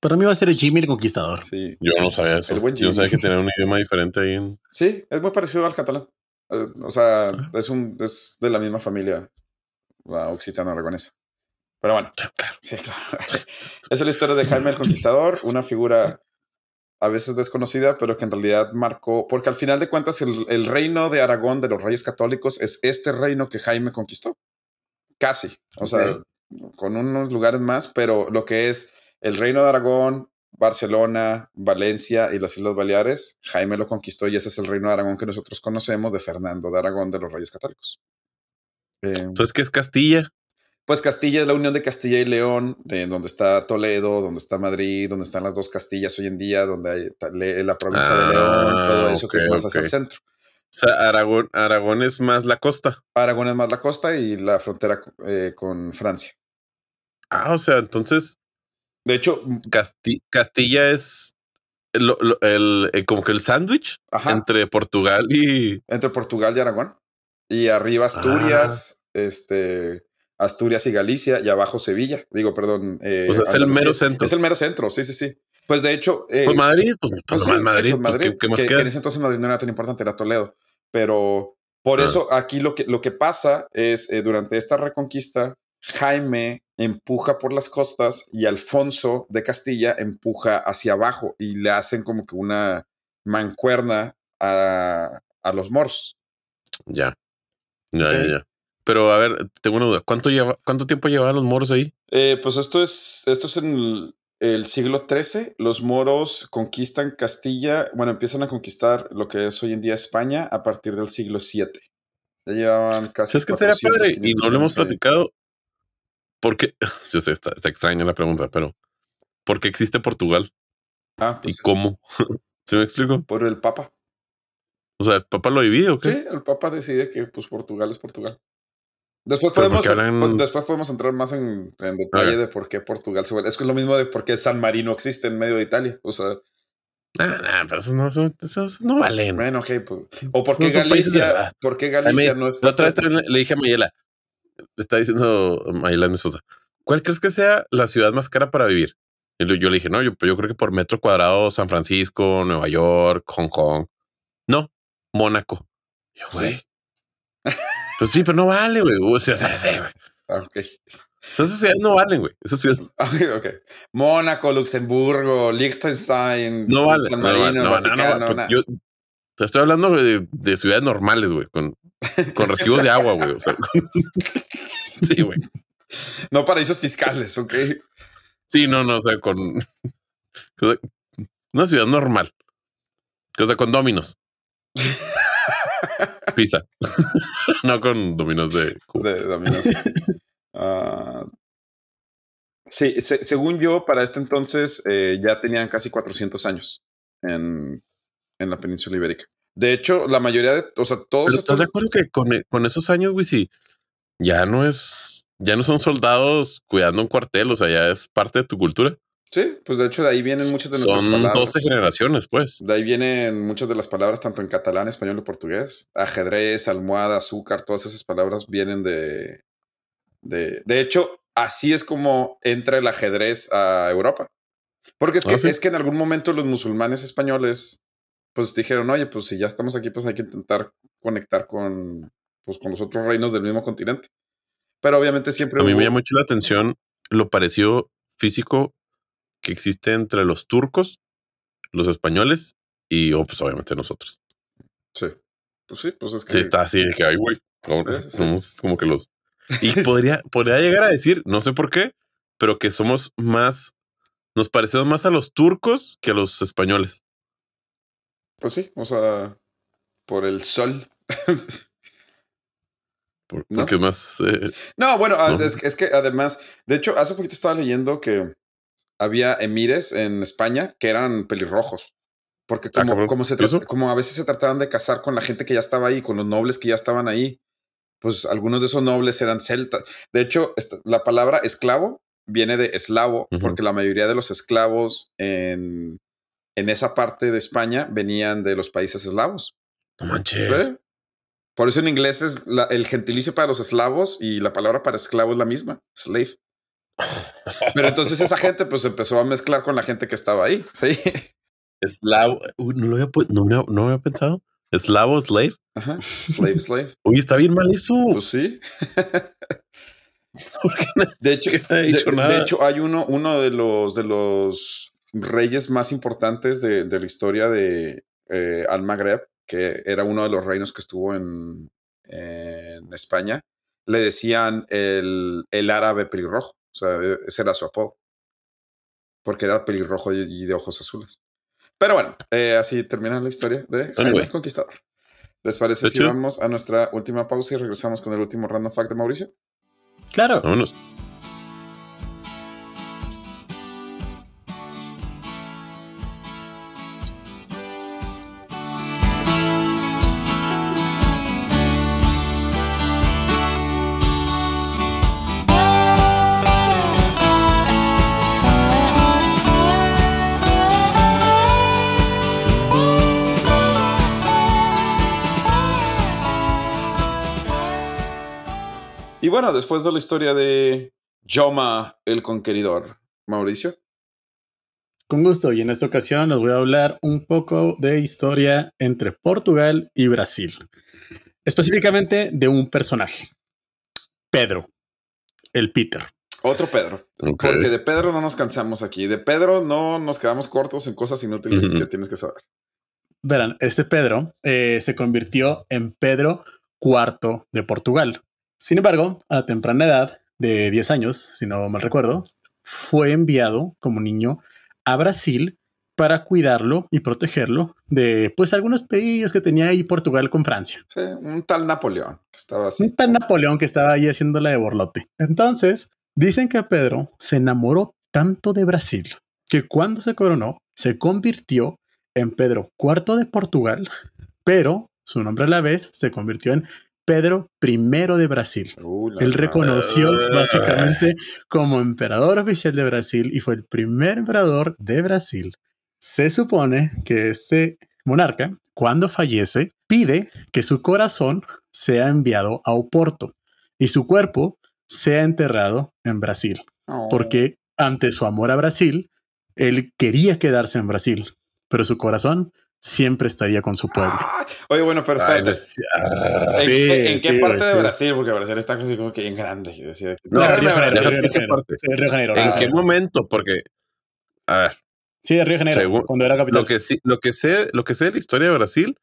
Para mí va a ser Jimmy el Conquistador. Sí. Yo no sabía eso. El buen Yo sabía que tenía un idioma diferente ahí. En... Sí, es muy parecido al catalán. Eh, o sea, Ah. es un es de la misma familia, la occitana aragonesa. Pero bueno, sí, claro. Esa es la historia de Jaime el Conquistador, una figura a veces desconocida, pero que en realidad marcó, porque al final de cuentas el, el reino de Aragón de los reyes católicos es este reino que Jaime conquistó. Casi, o sea, con unos lugares más, pero lo que es el reino de Aragón, Barcelona, Valencia y las Islas Baleares, Jaime lo conquistó y ese es el reino de Aragón que nosotros conocemos de Fernando de Aragón de los Reyes Católicos. Eh, Entonces, ¿qué es Castilla? Pues Castilla es la unión de Castilla y León, de donde está Toledo, donde está Madrid, donde están las dos Castillas hoy en día, donde hay la provincia de Ah, León, todo eso que es más hacia el centro. O sea, Aragón, Aragón es más la costa. Aragón es más la costa y la frontera eh, con Francia. Ah, o sea, entonces De hecho, Casti- Castilla es el, eh, como que el sándwich entre Portugal y. entre Portugal y Aragón. Y arriba Asturias, Ah. este, Asturias y Galicia, y abajo Sevilla. Digo, perdón. eh, O sea, es el mero centro. Es el mero centro, sí, sí, sí. Pues de hecho. eh, Pues Madrid, pues, pues pues sí, nomás sí, Madrid, pues pues, Madrid, ¿qué, qué más que, que en ese entonces Madrid no era tan importante, era Toledo. Pero por Ah. eso aquí lo que, lo que pasa es, eh, durante esta reconquista, Jaime empuja por las costas y Alfonso de Castilla empuja hacia abajo y le hacen como que una mancuerna a, a los moros. Ya. Ya, ya, ya. Pero a ver, tengo una duda. ¿Cuánto, lleva, cuánto tiempo llevaban los moros ahí? Eh, pues esto es, esto es en el, el siglo XIII. Los moros conquistan Castilla, bueno, empiezan a conquistar lo que es hoy en día España a partir del siglo VII. Ya llevaban casi. ¿Sabes qué sería 400, padre? Y 500 no lo hemos platicado. Porque, yo sé, está, está extraña la pregunta, pero ¿por qué existe Portugal? Ah, ¿Y pues cómo? ¿Se me explico? por el Papa. O sea, ¿el papá lo divide o qué? Sí, el Papa decide que pues Portugal es Portugal. Después podemos, hablan- después podemos entrar más en, en detalle de por qué Portugal se vuelve. Es que es lo mismo de por qué San Marino existe en medio de Italia. O sea, Nah, nah, pero esos no, esos- esos no valen. bueno, ok. pues, o por qué Galicia, por qué mí, Galicia no es la otra vez también le- dije a Mayela, le está diciendo Mayela, mi esposa, ¿cuál crees que sea la ciudad más cara para vivir? Y yo le dije, no, yo, yo creo que por metro cuadrado San Francisco, Nueva York, Hong Kong. No, Mónaco. Yo, güey. Pues sí, pero no vale, güey. O sea, o sea, sí, güey. Ah, ok. esas ciudades no valen, güey. Esas ciudades Ok, ok. Mónaco, Luxemburgo, Liechtenstein, no valen. San no, Marino, no, no, no, Vaticano, pues nada. yo te estoy hablando de, de ciudades normales, güey, con, con recibos de agua, güey. O sea, con- sí, güey. No paraísos fiscales, ok. Sí, no, no, o sea, con una ciudad normal. O sea, con dominos. Pizza. no con dominos de Dominos. Ah, sí, se- según yo, para este entonces eh, ya tenían casi 400 años en, en la península ibérica. De hecho, la mayoría de, o sea, todos Pero estás de acuerdo que con, e- con esos años, güey, sí, ya no es, ya no son soldados cuidando un cuartel, o sea, ya es parte de tu cultura. Sí, pues de hecho de ahí vienen muchas de nuestras Son palabras. 12 generaciones, pues. De ahí vienen muchas de las palabras, tanto en catalán, español y portugués. Ajedrez, almohada, azúcar, todas esas palabras vienen de, de... De hecho, así es como entra el ajedrez a Europa. Porque es que, Ah, sí. es que en algún momento los musulmanes españoles, pues dijeron, oye, pues si ya estamos aquí, pues hay que intentar conectar con, pues, con los otros reinos del mismo continente. Pero obviamente siempre A mí me llama mucho la atención lo parecido físico que existe entre los turcos, los españoles y, oh, pues obviamente nosotros. Sí. Pues sí, pues es que... Sí, está así de que, ay, güey, Sí, sí. somos como que los... Y podría, podría llegar a decir, no sé por qué, pero que somos más, nos parecemos más a los turcos que a los españoles. Pues sí, o sea, por el sol. por- ¿No? Porque es más... eh, No, bueno, ah, ¿No? Es, es que además, de hecho, hace poquito estaba leyendo que había emires en España que eran pelirrojos. Porque Ah, como, como, como a veces se trataban de casar con la gente que ya estaba ahí, con los nobles que ya estaban ahí, pues algunos de esos nobles eran celtas. De hecho, esta- la palabra esclavo viene de eslavo, porque la mayoría de los esclavos en, en esa parte de España venían de los países eslavos. no manches. ¿Ve? Por eso en inglés es la- el gentilicio para los eslavos y la palabra para esclavo es la misma, slave. Pero entonces esa gente pues empezó a mezclar con la gente que estaba ahí. Sí. Eslavo. No lo había, no, no, no había pensado. Eslavo, slave. Ajá. Slave, slave. Uy, está bien mal eso. Pues sí. ¿Por qué no- De hecho, no de, hecho, hay uno, uno de los de los reyes más importantes de, de la historia de eh, al Magreb, que era uno de los reinos que estuvo en, en España. Le decían el, el árabe pelirrojo. O sea, ese era su apodo. Porque era pelirrojo y, de ojos azules. Pero bueno, eh, así termina la historia de Jaime Anyway. el Conquistador. ¿Les parece si vamos a nuestra última pausa y regresamos con el último random fact de Mauricio? Claro. Vámonos. Bueno, después de la historia de Yoma el Conqueridor, Mauricio. Con gusto. Y en esta ocasión les voy a hablar un poco de historia entre Portugal y Brasil. Específicamente de un personaje. Pedro. El Peter. Otro Pedro. Porque de Pedro no nos cansamos aquí. De Pedro no nos quedamos cortos en cosas inútiles que tienes que saber. Verán, este Pedro eh, se convirtió en Pedro IV de Portugal. Sin embargo, a temprana edad de 10 años, si no mal recuerdo, fue enviado como niño a Brasil para cuidarlo y protegerlo de pues algunos pedidos que tenía ahí Portugal con Francia. Sí, un tal Napoleón que estaba así. Un tal Napoleón que estaba ahí haciéndola de borlote. Entonces, dicen que Pedro se enamoró tanto de Brasil que cuando se coronó se convirtió en Pedro IV de Portugal, pero su nombre a la vez se convirtió en Pedro I de Brasil. Uh, Él reconoció básicamente como emperador oficial de Brasil y fue el primer emperador de Brasil. Se supone que este monarca, cuando fallece, pide que su corazón sea enviado a Oporto y su cuerpo sea enterrado en Brasil, No. porque ante su amor a Brasil, él quería quedarse en Brasil, pero su corazón siempre estaría con su pueblo. Ah, Oye, bueno, pero espérate. ah, ¿En, Sí, qué- en qué sí, parte de. Brasil? Porque Brasil está así como que bien grande. y decía que- No, Déjame Río Janeiro, Río de ¿en qué Janeiro. parte? Sí, Río de Janeiro, ¿En Río qué momento? Porque, a ver, Sí, de Río Janeiro, Según- cuando era capital. lo que sí, lo que sé, lo que sé de la historia de Brasil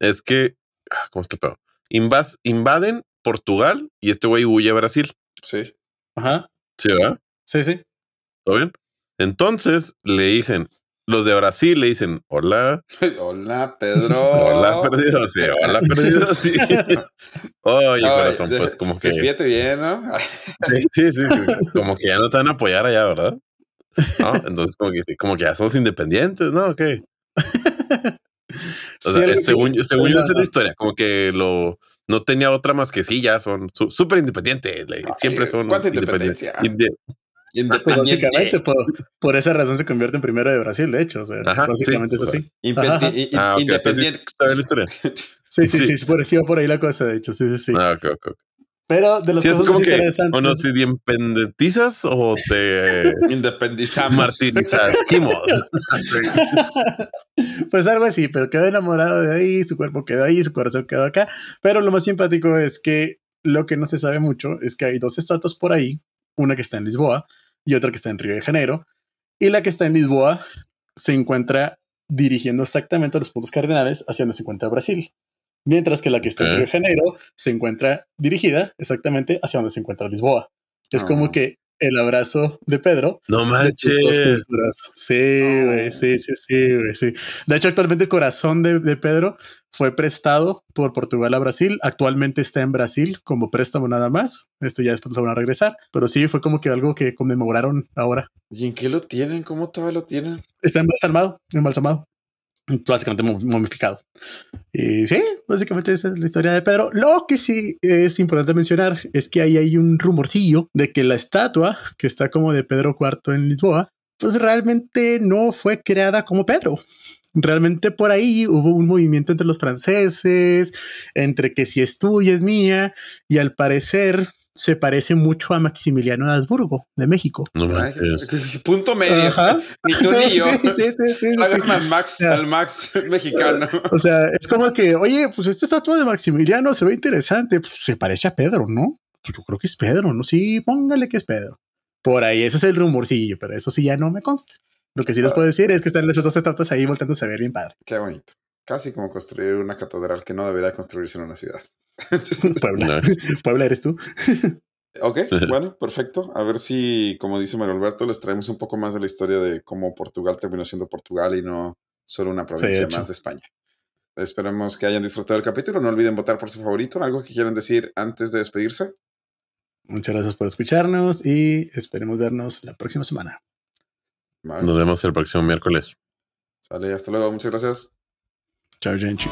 es que, ah, ¿cómo está el pedo? Invas- invaden Portugal y este güey huye a Brasil. Sí. Ajá. ¿Sí, verdad? Sí, sí. ¿Todo bien? Entonces le dicen, los de Brasil le dicen, hola, Hola, Pedro. hola perdido, sí, hola perdido, sí. Oye, corazón, de- pues como que, Despídete bien, ¿no? sí, sí, sí, como que ya no te van a apoyar allá, ¿verdad? ¿No? Entonces como que, sí, como que ya somos independientes, ¿no? ¿O qué? O Sí, sea, algo es- así. según, yo- según yo, esa es la historia, como que lo no tenía otra más que sí, ya son su- súper independientes, siempre son ¿cuánta independientes. independencia? Inde- Pues Independiente. básicamente por, por esa razón se convierte en primero de Brasil, de hecho. O sea, Ajá, básicamente sí, es así. Ah, Independiente. ¿Sabes la historia? Sí, sí, Sí. sí, por, sí por ahí la cosa, de hecho, sí, sí, sí. Ah, ok, ok. Pero de los Sí, es cosas como que, interesantes. o no, si te independizas o te Independizamos. martirizamos. pues algo así, pero quedó enamorado de ahí, su cuerpo quedó ahí, su corazón quedó acá. Pero lo más simpático es que lo que no se sabe mucho es que hay dos estatuas por ahí, una que está en Lisboa y otra que está en Río de Janeiro. Y la que está en Lisboa se encuentra dirigiendo exactamente a los puntos cardinales hacia donde se encuentra Brasil. Mientras que la que está en. Río de Janeiro se encuentra dirigida exactamente hacia donde se encuentra Lisboa. Es Ah. como que el abrazo de Pedro No manches. Sí, güey, sí, sí, sí, güey, sí. De hecho, actualmente el corazón de, de Pedro fue prestado por Portugal a Brasil. Actualmente está en Brasil como préstamo nada más. Este ya después lo van a regresar. Pero sí, fue como que algo que conmemoraron ahora. ¿Y en qué lo tienen? ¿Cómo todavía lo tienen? Está embalsamado, embalsamado. Básicamente mom- momificado. Y sí, básicamente esa es la historia de Pedro. Lo que sí es importante mencionar es que ahí hay un rumorcillo de que la estatua que está como de Pedro IV en Lisboa, pues realmente no fue creada como Pedro. Realmente por ahí hubo un movimiento entre los franceses, entre que si es tuya es mía, y al parecer se parece mucho a Maximiliano de Habsburgo, de México. No Ay, manches. punto medio. Ajá. Ni tú ni yo. Sí, sí, sí, sí, sí. Hagan al Max, al Max mexicano. O sea, es como que, oye, pues esta estatua de Maximiliano se ve interesante. Pues se parece a Pedro, ¿no? Pues yo creo que es Pedro, ¿no? Sí, póngale que es Pedro. Por ahí, ese es el rumorcillo, pero eso sí ya no me consta. Lo que sí les puedo decir es que están esas dos estatuas ahí volteándose a ver bien padre. Qué bonito. Casi como construir una catedral que no debería construirse en una ciudad. Puebla. Puebla eres tú. Ok, bueno, perfecto. A ver si, como dice Mario Alberto, les traemos un poco más de la historia de cómo Portugal terminó siendo Portugal y no solo una provincia más de España. Esperemos que hayan disfrutado el capítulo. No olviden votar por su favorito. ¿Algo que quieran decir antes de despedirse? Muchas gracias por escucharnos y esperemos vernos la próxima semana. Vale. Nos vemos el próximo miércoles. Sale, hasta luego. Muchas gracias. Chao, gente.